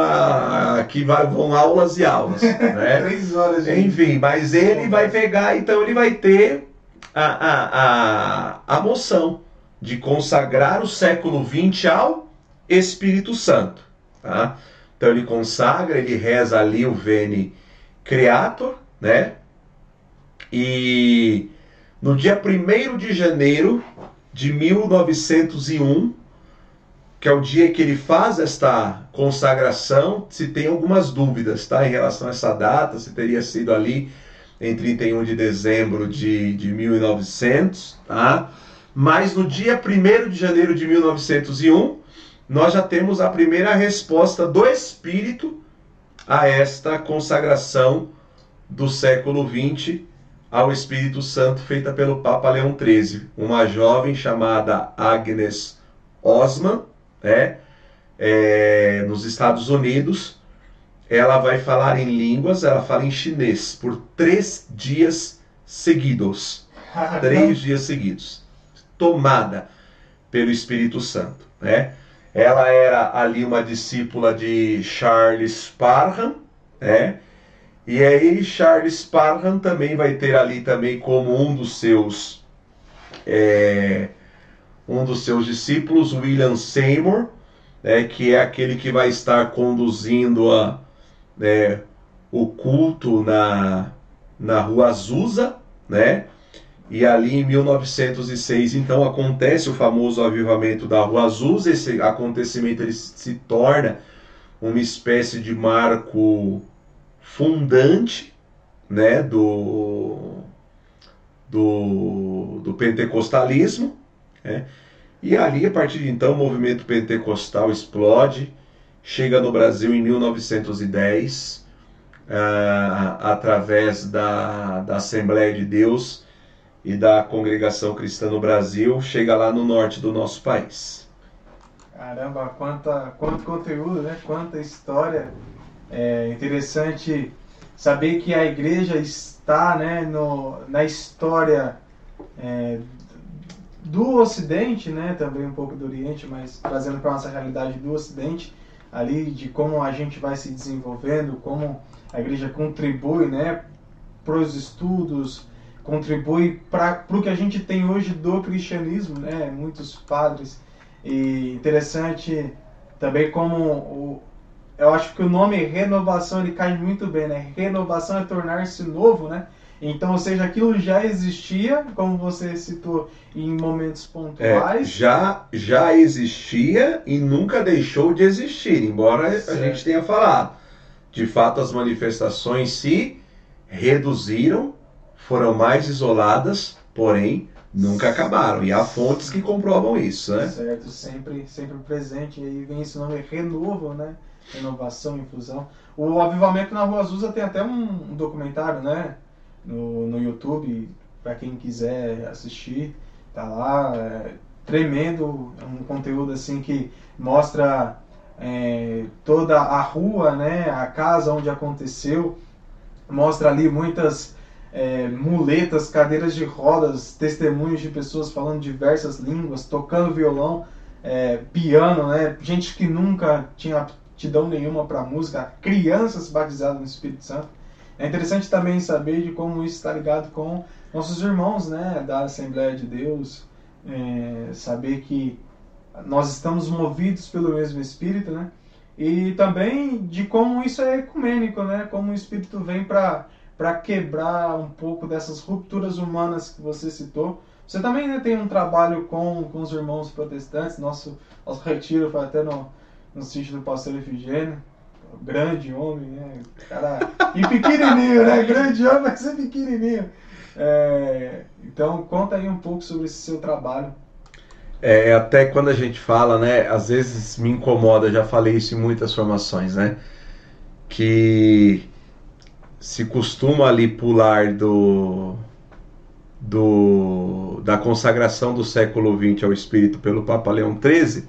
Speaker 2: aqui vai, vão aulas e aulas. (laughs) Né?
Speaker 1: Três horas,
Speaker 2: gente. Enfim, mas ele vai pegar, então ele vai ter a, a, a, a moção de consagrar o século XX ao Espírito Santo. Tá? Então ele consagra, ele reza ali o Veni Creator, né? E no dia 1 de janeiro de 1901, que é o dia que ele faz esta consagração, se tem algumas dúvidas tá, em relação a essa data, se teria sido ali em 31 de dezembro de, de 1900, tá? Mas no dia 1 de janeiro de 1901, nós já temos a primeira resposta do Espírito a esta consagração do século XX ao Espírito Santo feita pelo Papa Leão XIII. Uma jovem chamada Agnes Osman, né, é, nos Estados Unidos. Ela vai falar em línguas, ela fala em chinês por três dias seguidos. (laughs) três dias seguidos. Tomada pelo Espírito Santo. Né? Ela era ali uma discípula de Charles Parham, né? E aí Charles Parham também vai ter ali também como um dos seus é, um dos seus discípulos, William Seymour, né, que é aquele que vai estar conduzindo a, né, o culto na, na rua Azusa, né? E ali em 1906, então, acontece o famoso avivamento da Rua Azul. Esse acontecimento ele se torna uma espécie de marco fundante né, do, do, do pentecostalismo. Né? E ali, a partir de então, o movimento pentecostal explode, chega no Brasil em 1910, ah, através da, da Assembleia de Deus e da congregação cristã no Brasil chega lá no norte do nosso país.
Speaker 1: Caramba, quanta, quanto conteúdo, né? Quanta história. É interessante saber que a igreja está né, no, na história é, do Ocidente, né, também um pouco do Oriente, mas trazendo para a nossa realidade do Ocidente, ali de como a gente vai se desenvolvendo, como a igreja contribui né, para os estudos, contribui para o que a gente tem hoje do cristianismo, né? Muitos padres. E interessante também como o, eu acho que o nome renovação ele cai muito bem, né? Renovação é tornar-se novo, né? Então, ou seja, aquilo já existia, como você citou, em momentos pontuais.
Speaker 2: É, já, já existia e nunca deixou de existir, embora certo. a gente tenha falado. De fato, as manifestações se reduziram foram mais isoladas, porém nunca acabaram. E há fontes que comprovam isso, né?
Speaker 1: Certo, sempre, sempre presente. E aí vem esse nome renovo, né? Renovação, infusão. O Avivamento na Rua Azusa tem até um, documentário, né? No, no YouTube, para quem quiser assistir, tá lá. É, tremendo, um conteúdo assim que mostra é, toda a rua, né? A casa onde aconteceu. Mostra ali muitas é, muletas, cadeiras de rodas, testemunhos de pessoas falando diversas línguas, tocando violão, é, piano, né? gente que nunca tinha aptidão nenhuma para música, crianças batizadas no Espírito Santo. É interessante também saber de como isso está ligado com nossos irmãos né, da Assembleia de Deus, é, saber que nós estamos movidos pelo mesmo Espírito, né? E também de como isso é ecumênico, né? Como o Espírito vem para quebrar um pouco dessas rupturas humanas que você citou. Você também né, tem um trabalho com, com os irmãos protestantes, nosso, nosso retiro foi até no, no sítio do pastor Efigênio, grande homem, né? Cara, e pequenininho, né? Grande homem, mas é pequenininho. É, então, conta aí um pouco sobre esse seu trabalho.
Speaker 2: É, até quando a gente fala, né? Às vezes me incomoda, já falei isso em muitas formações, né? Que se costuma ali pular do, do da consagração do século XX ao Espírito pelo Papa Leão XIII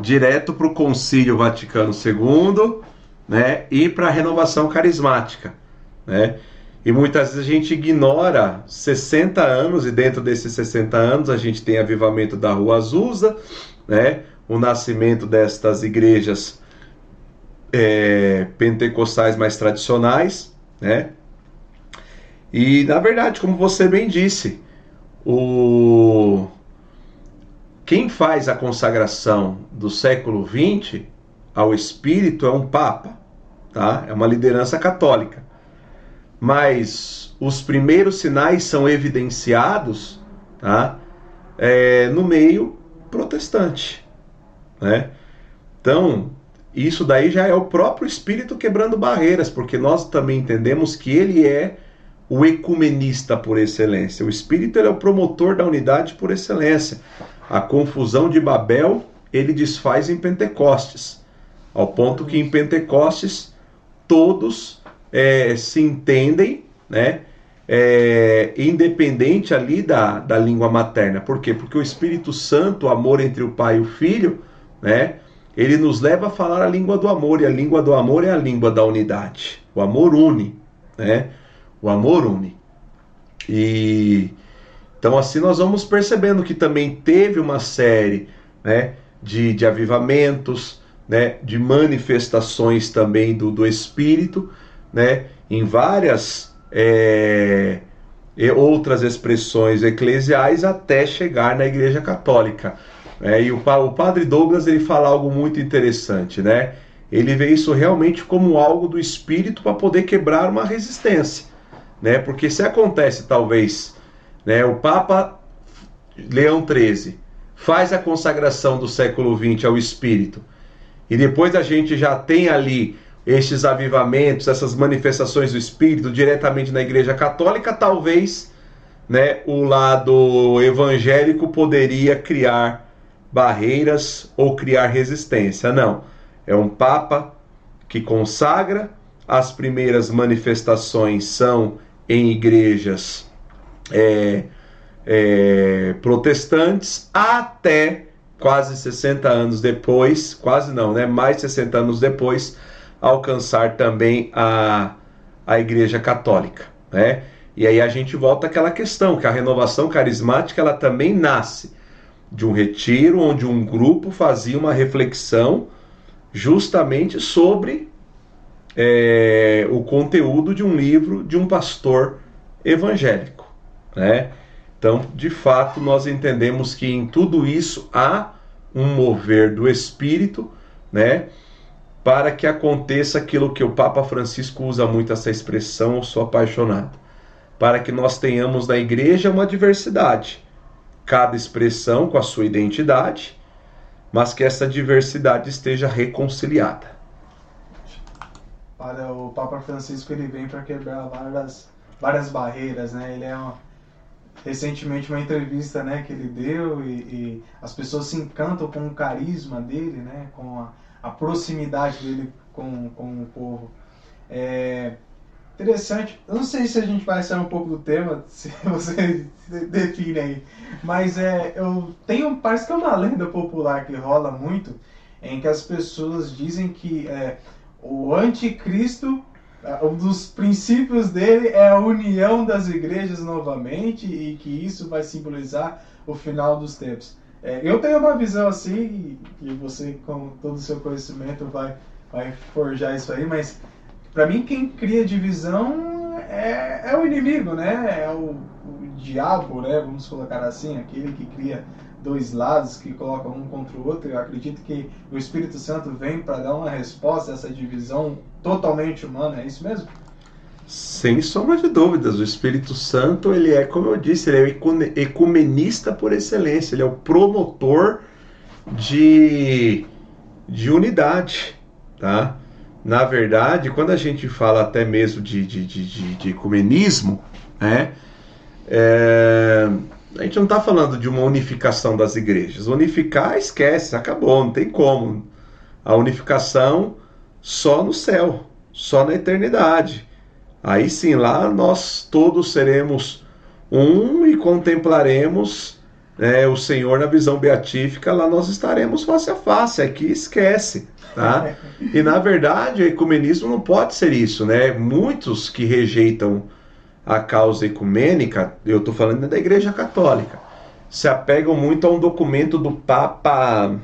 Speaker 2: direto para o Concílio Vaticano II, né, e para a renovação carismática, né? E muitas vezes a gente ignora 60 anos, e dentro desses 60 anos a gente tem avivamento da Rua Azusa, né? o nascimento destas igrejas é, pentecostais mais tradicionais, né? E na verdade, como você bem disse, o quem faz a consagração do século XX ao Espírito é um Papa, tá? É uma liderança católica mas os primeiros sinais são evidenciados tá? É, no meio protestante. Né? Então, isso daí já é o próprio Espírito quebrando barreiras, porque nós também entendemos que ele é o ecumenista por excelência. O Espírito é o promotor da unidade por excelência. A confusão de Babel ele desfaz em Pentecostes, ao ponto que em Pentecostes todos é, se entendem, né? É, independente ali da, da língua materna. Por quê? Porque o Espírito Santo, o amor entre o Pai e o Filho, né? Ele nos leva a falar a língua do amor, e a língua do amor é a língua da unidade. O amor une, né? O amor une. E então assim nós vamos percebendo que também teve uma série, né, de, de avivamentos, né, de manifestações também do, do Espírito, né, em várias é, outras expressões eclesiais até chegar na Igreja Católica. É, e o, o padre Douglas ele fala algo muito interessante, né? Ele vê isso realmente como algo do espírito para poder quebrar uma resistência, né? Porque se acontece talvez, né, o Papa Leão XIII faz a consagração do século XX ao espírito e depois a gente já tem ali estes avivamentos, essas manifestações do Espírito diretamente na Igreja Católica, talvez né, o lado evangélico poderia criar barreiras ou criar resistência. Não. É um Papa que consagra, as primeiras manifestações são em igrejas é, é, protestantes, até quase 60 anos depois, quase não, né? Mais 60 anos depois, alcançar também a, a Igreja Católica, né? E aí a gente volta àquela questão que a renovação carismática ela também nasce de um retiro onde um grupo fazia uma reflexão justamente sobre é, o conteúdo de um livro de um pastor evangélico, né? Então, de fato, nós entendemos que em tudo isso há um mover do Espírito, né? para que aconteça aquilo que o Papa Francisco usa muito essa expressão, eu sou apaixonado. Para que nós tenhamos na igreja uma diversidade, cada expressão com a sua identidade, mas que essa diversidade esteja reconciliada.
Speaker 1: Olha, o Papa Francisco ele vem para quebrar várias, várias barreiras, né? Ele é uma, recentemente uma entrevista, né, que ele deu e, e as pessoas se encantam com o carisma dele, né, com a a proximidade dele com, com o povo. É interessante. Eu não sei se a gente vai sair um pouco do tema, (laughs) se você define aí. Mas é, eu tenho, parece que é uma lenda popular que rola muito, em que as pessoas dizem que é, o anticristo, um dos princípios dele é a união das igrejas novamente e que isso vai simbolizar o final dos tempos. É, eu tenho uma visão assim, e você, com todo o seu conhecimento, vai, vai forjar isso aí, mas para mim quem cria divisão é, é o inimigo, né? É o, o diabo, né? Vamos colocar assim, aquele que cria dois lados, que coloca um contra o outro. Eu acredito que o Espírito Santo vem para dar uma resposta a essa divisão totalmente humana, é isso mesmo?
Speaker 2: Sem sombra de dúvidas, o Espírito Santo, ele é, como eu disse, ele é ecumenista por excelência, ele é o promotor de, de unidade, tá? na verdade, quando a gente fala até mesmo de, de, de, de, de ecumenismo, né, é, a gente não está falando de uma unificação das igrejas. Unificar, esquece, acabou, não tem como. A unificação só no céu, só na eternidade. Aí sim, lá nós todos seremos um e contemplaremos é, o Senhor na visão beatífica, lá nós estaremos face a face. Aqui esquece. Tá? (laughs) E na verdade, o ecumenismo não pode ser isso, né? Muitos que rejeitam a causa ecumênica, eu estou falando da Igreja Católica, se apegam muito a um documento do Papa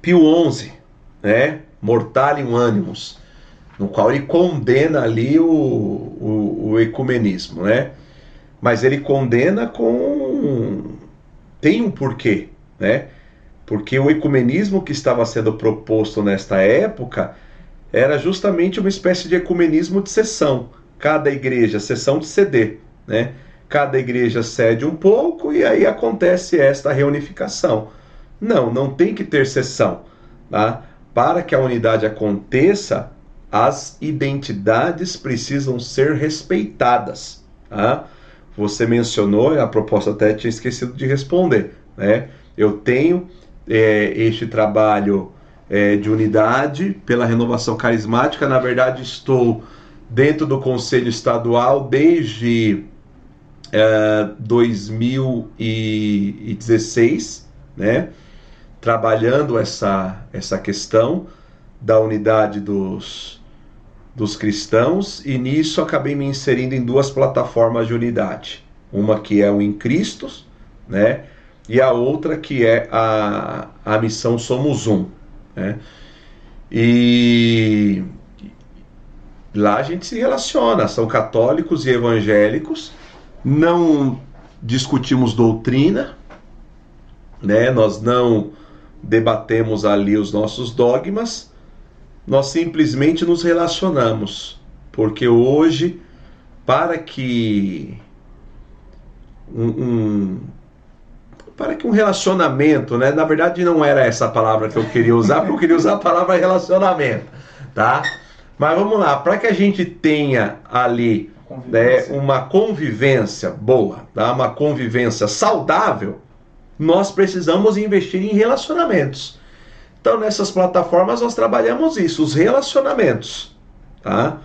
Speaker 2: Pio XI, né? Mortalium Animus, no qual ele condena ali o, o, o ecumenismo, né? Mas ele condena com tem um porquê, né? Porque o ecumenismo que estava sendo proposto nesta época era justamente uma espécie de ecumenismo de sessão. Cada igreja, sessão de CD, né? Cada igreja cede um pouco e aí acontece esta reunificação. Não, não tem que ter sessão. Tá? Para que a unidade aconteça, as identidades precisam ser respeitadas. Tá? Você mencionou, a proposta até tinha esquecido de responder. Né? Eu tenho é, este trabalho é, de unidade pela renovação carismática. Na verdade, estou dentro do Conselho Estadual desde é, 2016, né? trabalhando essa, essa questão da unidade dos, dos cristãos, e nisso acabei me inserindo em duas plataformas de unidade. Uma que é o Em Cristos, né? e a outra que é a, a missão Somos Um. Né? E lá a gente se relaciona, são católicos e evangélicos, não discutimos doutrina, né? nós não debatemos ali os nossos dogmas, nós simplesmente nos relacionamos, porque hoje, para que um, um para que um relacionamento, né? Na verdade não era essa palavra que eu queria usar, porque eu queria usar a palavra relacionamento, tá? Mas vamos lá, para que a gente tenha ali né, uma convivência boa, tá? uma convivência saudável, nós precisamos investir em relacionamentos. Então, nessas plataformas, nós trabalhamos isso, os relacionamentos. Tá?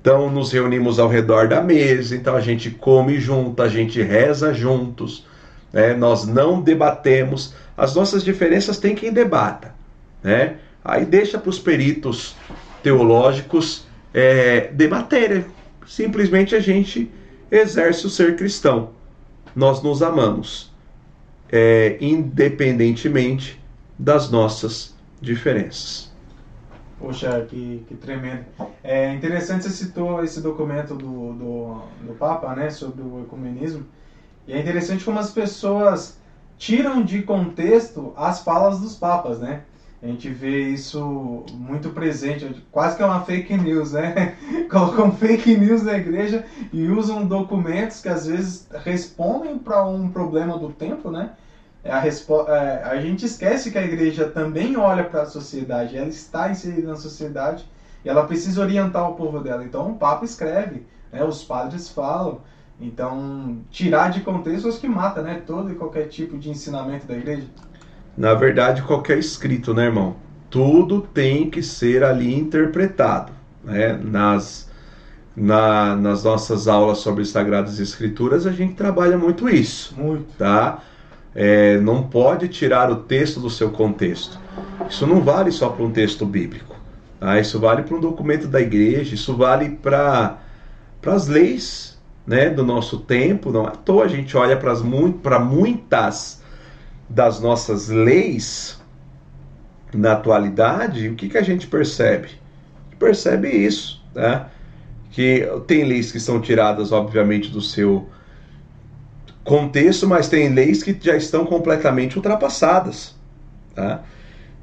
Speaker 2: Então, nos reunimos ao redor da mesa, então a gente come junto, a gente reza juntos, né? nós não debatemos, as nossas diferenças tem quem debata. Né? Aí deixa para os peritos teológicos é, debaterem. Simplesmente a gente exerce o ser cristão. Nós nos amamos, é, independentemente das nossas diferenças.
Speaker 1: Poxa, que, que tremendo. É interessante você citou esse documento do, do, do Papa, né, sobre o ecumenismo. E é interessante como as pessoas tiram de contexto as falas dos papas, né? A gente vê isso muito presente, quase que é uma fake news, né? (laughs) Colocam fake news na igreja e usam documentos que às vezes respondem para um problema do tempo, né? É a, é, a gente esquece que a igreja também olha para a sociedade, ela está inserida na sociedade e ela precisa orientar o povo dela. Então o Papa escreve, né? os padres falam. Então, tirar de contexto os que mata, né? Todo e qualquer tipo de ensinamento da igreja.
Speaker 2: Na verdade, qualquer escrito, né, irmão? Tudo tem que ser ali interpretado, né? Nas, na, nas nossas aulas sobre Sagradas Escrituras, a gente trabalha muito isso.
Speaker 1: Muito.
Speaker 2: Tá? É, não pode tirar o texto do seu contexto. Isso não vale só para um texto bíblico. Tá? Isso vale para um documento da igreja, isso vale para as leis né, do nosso tempo, não à toa a gente olha para muitas das nossas leis na atualidade, o que, que a gente percebe? Percebe isso, né? que tem leis que são tiradas, obviamente, do seu contexto, mas tem leis que já estão completamente ultrapassadas. Tá?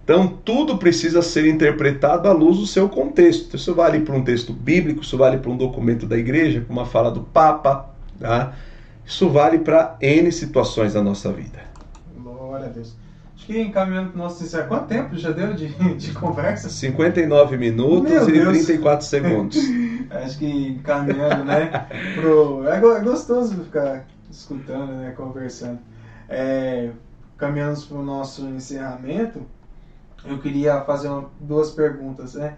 Speaker 2: Então, tudo precisa ser interpretado à luz do seu contexto. Isso vale para um texto bíblico, isso vale para um documento da igreja, como a fala do Papa. Tá? Isso vale para N situações da nossa vida.
Speaker 1: Glória a Deus. Acho que encaminhando para o nosso encerramento. Quanto tempo já deu de, (laughs) de conversa?
Speaker 2: 59 minutos
Speaker 1: Meu
Speaker 2: e
Speaker 1: Deus.
Speaker 2: 34 (laughs) segundos.
Speaker 1: Acho que encaminhando, né? Pro... É, é gostoso ficar escutando, né? Conversando. É, caminhando para o nosso encerramento, eu queria fazer uma- duas perguntas, né?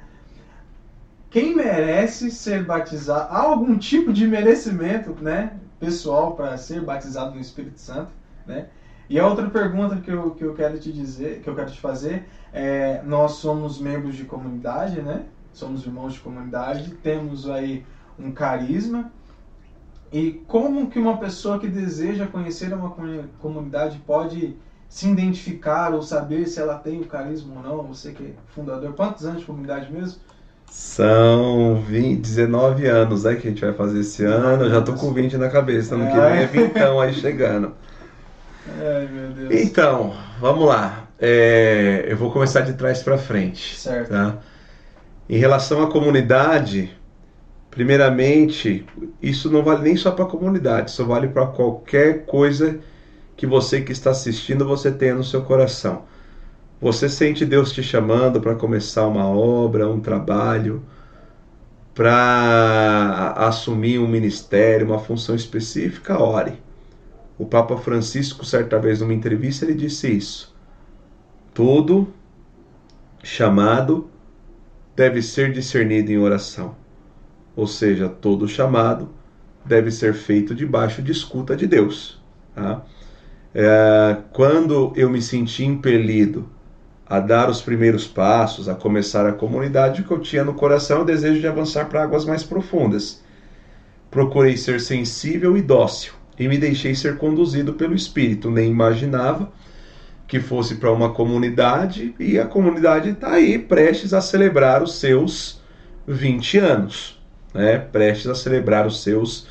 Speaker 1: Quem merece ser batizado? Há algum tipo de merecimento, né? Pessoal para ser batizado no Espírito Santo, né? E a outra pergunta que eu, que eu quero te dizer, que eu quero te fazer, é, nós somos membros de comunidade, né? Somos irmãos de comunidade, temos aí um carisma. E como que uma pessoa que deseja conhecer uma comuni- comunidade pode se identificar ou saber se ela tem o carisma ou não? Você que é fundador, quantos anos de comunidade mesmo?
Speaker 2: São 20, 19 anos, né, que a gente vai fazer esse ano. Eu já tô com 20 na cabeça, ano que vem é vintão aí chegando.
Speaker 1: Ai, meu Deus.
Speaker 2: Então, vamos lá. É, eu vou começar de trás para frente.
Speaker 1: Certo.
Speaker 2: Tá? Em relação à comunidade, primeiramente, isso não vale nem só para a comunidade, isso vale para qualquer coisa que você que está assistindo você tenha no seu coração. Você sente Deus te chamando para começar uma obra, um trabalho, para assumir um ministério, uma função específica, ore. O Papa Francisco, certa vez numa entrevista, ele disse isso. Todo chamado deve ser discernido em oração. Ou seja, todo chamado deve ser feito debaixo de escuta de Deus. Tá? É, quando eu me senti impelido a dar os primeiros passos, a começar a comunidade, o que eu tinha no coração é o desejo de avançar para águas mais profundas. Procurei ser sensível e dócil e me deixei ser conduzido pelo Espírito. Nem imaginava que fosse para uma comunidade e a comunidade está aí prestes a celebrar os seus 20 anos, né? Prestes a celebrar os seus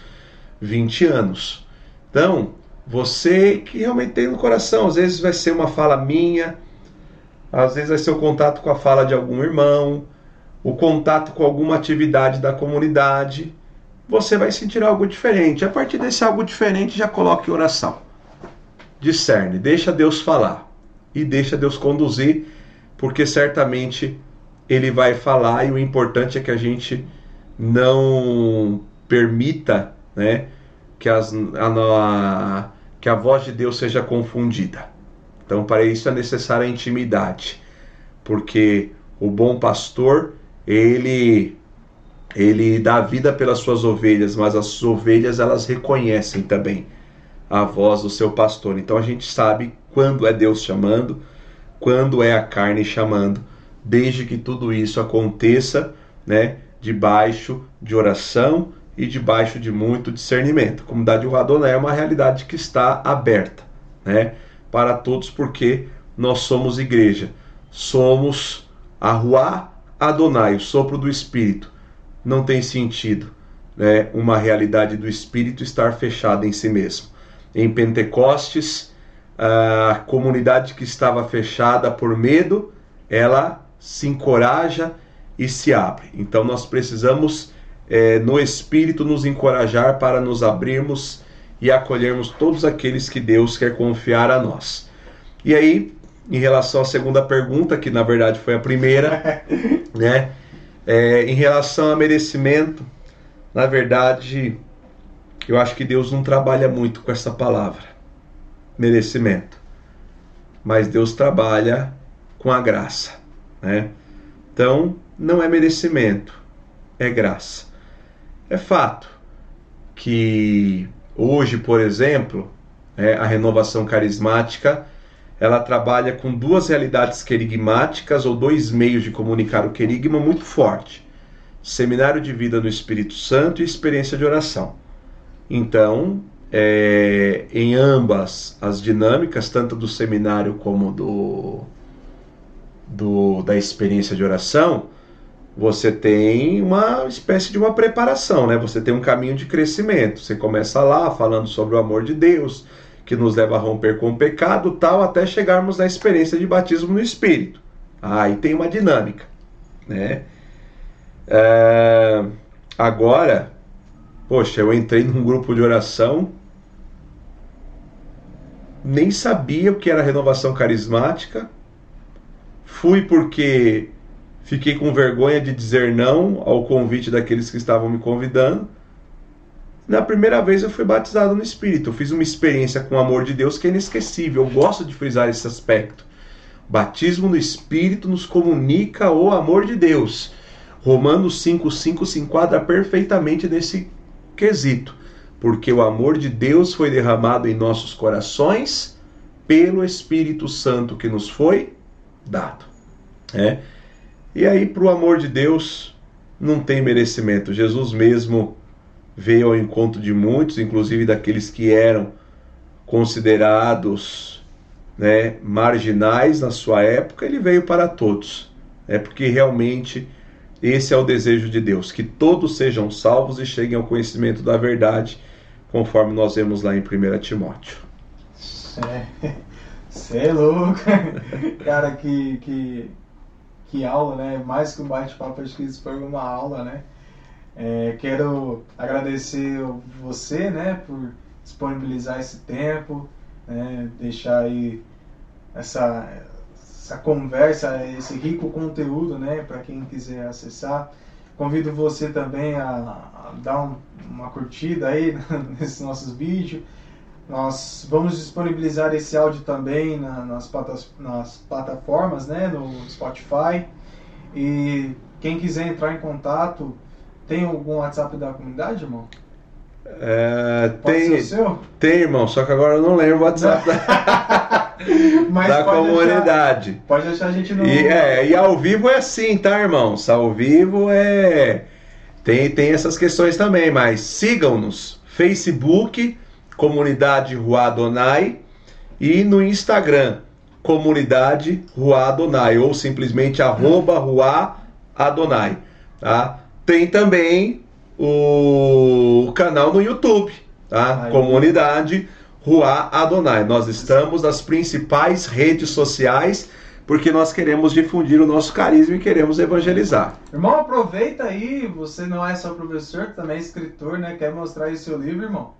Speaker 2: 20 anos. Então, você que realmente tem no coração, às vezes vai ser uma fala minha, às vezes vai ser o contato com a fala de algum irmão, o contato com alguma atividade da comunidade, você vai sentir algo diferente. A partir desse algo diferente, já coloque oração. Discerne, deixa Deus falar e deixa Deus conduzir, porque certamente ele vai falar e o importante é que a gente não permita, né, que, as, a, a, que a voz de Deus seja confundida. Então, para isso é necessária a intimidade, porque o bom pastor, ele ele dá vida pelas suas ovelhas, mas as ovelhas elas reconhecem também a voz do seu pastor. Então a gente sabe quando é Deus chamando, quando é a carne chamando, desde que tudo isso aconteça, né, debaixo de oração e debaixo de muito discernimento. A comunidade do Adonai é uma realidade que está aberta, né, para todos, porque nós somos igreja, somos a Ruá Adonai, o sopro do Espírito. Não tem sentido né, uma realidade do Espírito estar fechada em si mesmo. Em Pentecostes, a comunidade que estava fechada por medo, ela se encoraja e se abre. Então nós precisamos, é, no Espírito, nos encorajar para nos abrirmos e acolhermos todos aqueles que Deus quer confiar a nós. E aí, em relação à segunda pergunta, que na verdade foi a primeira, (laughs) né? É, em relação a merecimento, na verdade, eu acho que Deus não trabalha muito com essa palavra, merecimento. Mas Deus trabalha com a graça, né? Então, não é merecimento, é graça. É fato que hoje, por exemplo, é, a renovação carismática ela trabalha com duas realidades querigmáticas ou dois meios de comunicar o querigma muito forte: seminário de vida no Espírito Santo e experiência de oração. Então, é, em ambas as dinâmicas, tanto do seminário como do, do da experiência de oração, você tem uma espécie de uma preparação, né? Você tem um caminho de crescimento. Você começa lá falando sobre o amor de Deus, que nos leva a romper com o pecado, tal, até chegarmos na experiência de batismo no Espírito. Aí tem uma dinâmica, né? É... Agora, poxa, eu entrei num grupo de oração nem sabia o que era renovação carismática. Fui porque fiquei com vergonha de dizer não ao convite daqueles que estavam me convidando. Na primeira vez eu fui batizado no Espírito. Eu fiz uma experiência com o amor de Deus que é inesquecível. Eu gosto de frisar esse aspecto. Batismo no Espírito nos comunica o amor de Deus. Romanos 5,5 se enquadra perfeitamente nesse quesito. Porque o amor de Deus foi derramado em nossos corações pelo Espírito Santo que nos foi dado. É. E aí, para o amor de Deus, não tem merecimento. Jesus mesmo veio ao encontro de muitos, inclusive daqueles que eram considerados né, marginais na sua época, ele veio para todos. É porque realmente esse é o desejo de Deus, que todos sejam salvos e cheguem ao conhecimento da verdade, conforme nós vemos lá em 1 Timóteo.
Speaker 1: Você é louco, (laughs) cara, que, que, que aula, né? Mais que um bate-papo, acho que isso foi uma aula, né? É, quero agradecer você, né, por disponibilizar esse tempo, né, deixar aí essa, essa conversa, esse rico conteúdo, né, para quem quiser acessar. Convido você também a, a dar um, uma curtida aí (laughs) nesses nossos vídeos. Nós vamos disponibilizar esse áudio também na, nas, nas plataformas, né, no Spotify. E quem quiser entrar em contato, tem algum WhatsApp da comunidade, irmão?
Speaker 2: É, tem, tem, irmão, só que agora eu não lembro o WhatsApp da, (laughs) da comunidade.
Speaker 1: Deixar, pode deixar a gente no.
Speaker 2: E, é, e ao vivo é assim, tá, irmãos? Ao vivo é. Tem, tem essas questões também, mas sigam-nos. Facebook, Comunidade Rua Donai, e no Instagram, Comunidade Rua Adonai, ou simplesmente arroba Rua Adonai. Tá? Tem também o canal no YouTube, tá? Aí. Comunidade Rua Adonai. Nós estamos nas principais redes sociais porque nós queremos difundir o nosso carisma e queremos evangelizar.
Speaker 1: Irmão, aproveita aí, você não é só professor, também é escritor, né? Quer mostrar aí seu livro, irmão?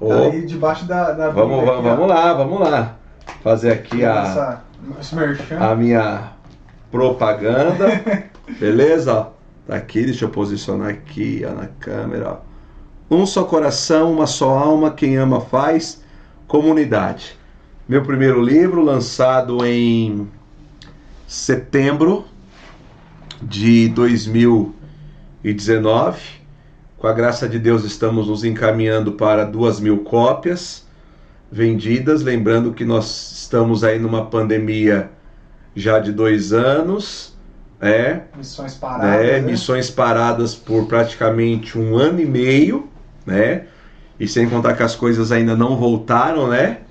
Speaker 1: Oh. Tá aí debaixo da, da
Speaker 2: vamos, vamos, vamos lá, vamos lá. Fazer aqui a, a minha propaganda. (laughs) Beleza? Tá aqui, deixa eu posicionar aqui ó, na câmera. Ó. Um só coração, uma só alma, quem ama faz. Comunidade. Meu primeiro livro, lançado em setembro de 2019. Com a graça de Deus, estamos nos encaminhando para duas mil cópias vendidas. Lembrando que nós estamos aí numa pandemia já de dois anos é,
Speaker 1: missões paradas. É,
Speaker 2: né? missões paradas por praticamente um ano e meio, né? E sem contar que as coisas ainda não voltaram, né?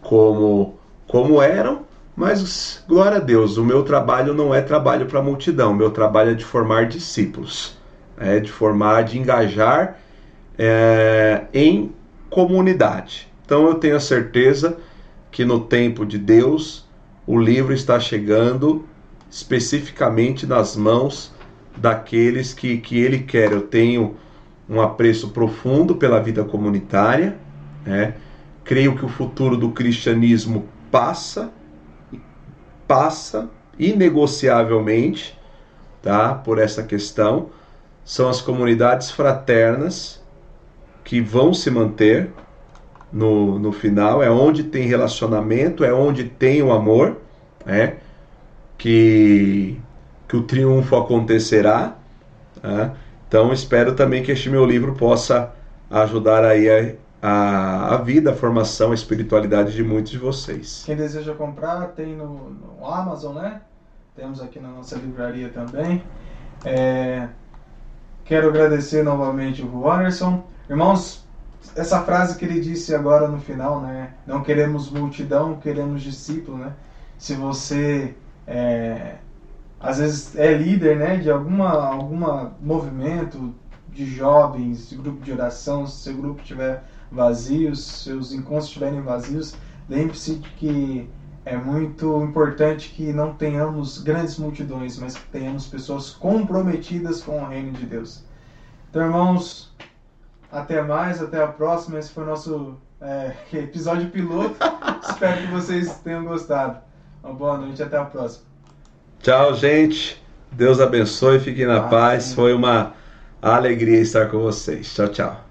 Speaker 2: Como, como eram. Mas, glória a Deus, o meu trabalho não é trabalho para a multidão, o meu trabalho é de formar discípulos, é de formar, de engajar é, em comunidade. Então eu tenho a certeza que no tempo de Deus o livro está chegando especificamente nas mãos daqueles que, que ele quer. Eu tenho um apreço profundo pela vida comunitária, né? creio que o futuro do cristianismo passa, passa inegociavelmente tá? por essa questão. São as comunidades fraternas que vão se manter no, no final, é onde tem relacionamento, é onde tem o amor, né? Que, que o triunfo acontecerá. Né? Então espero também que este meu livro possa ajudar aí a, a, a, vida, a formação, a espiritualidade de muitos de vocês.
Speaker 1: Quem deseja comprar tem no, no Amazon, né? Temos aqui na nossa livraria também. É, quero agradecer novamente o Anderson. Irmãos, essa frase que ele disse agora no final, né? Não queremos multidão, queremos discípulo, né? Se você é, às vezes é líder né, de alguma, alguma movimento de jovens, de grupo de oração, se seu grupo estiver vazio, se seus encontros estiverem vazios, lembre-se de que é muito importante que não tenhamos grandes multidões, mas que tenhamos pessoas comprometidas com o reino de Deus. Então, irmãos, até mais, até a próxima. Esse foi o nosso é, (laughs) episódio piloto. Espero que vocês tenham gostado. Uma boa noite e até a próxima.
Speaker 2: Tchau, gente. Deus abençoe, fiquem na paz. Foi uma alegria estar com vocês. Tchau, tchau.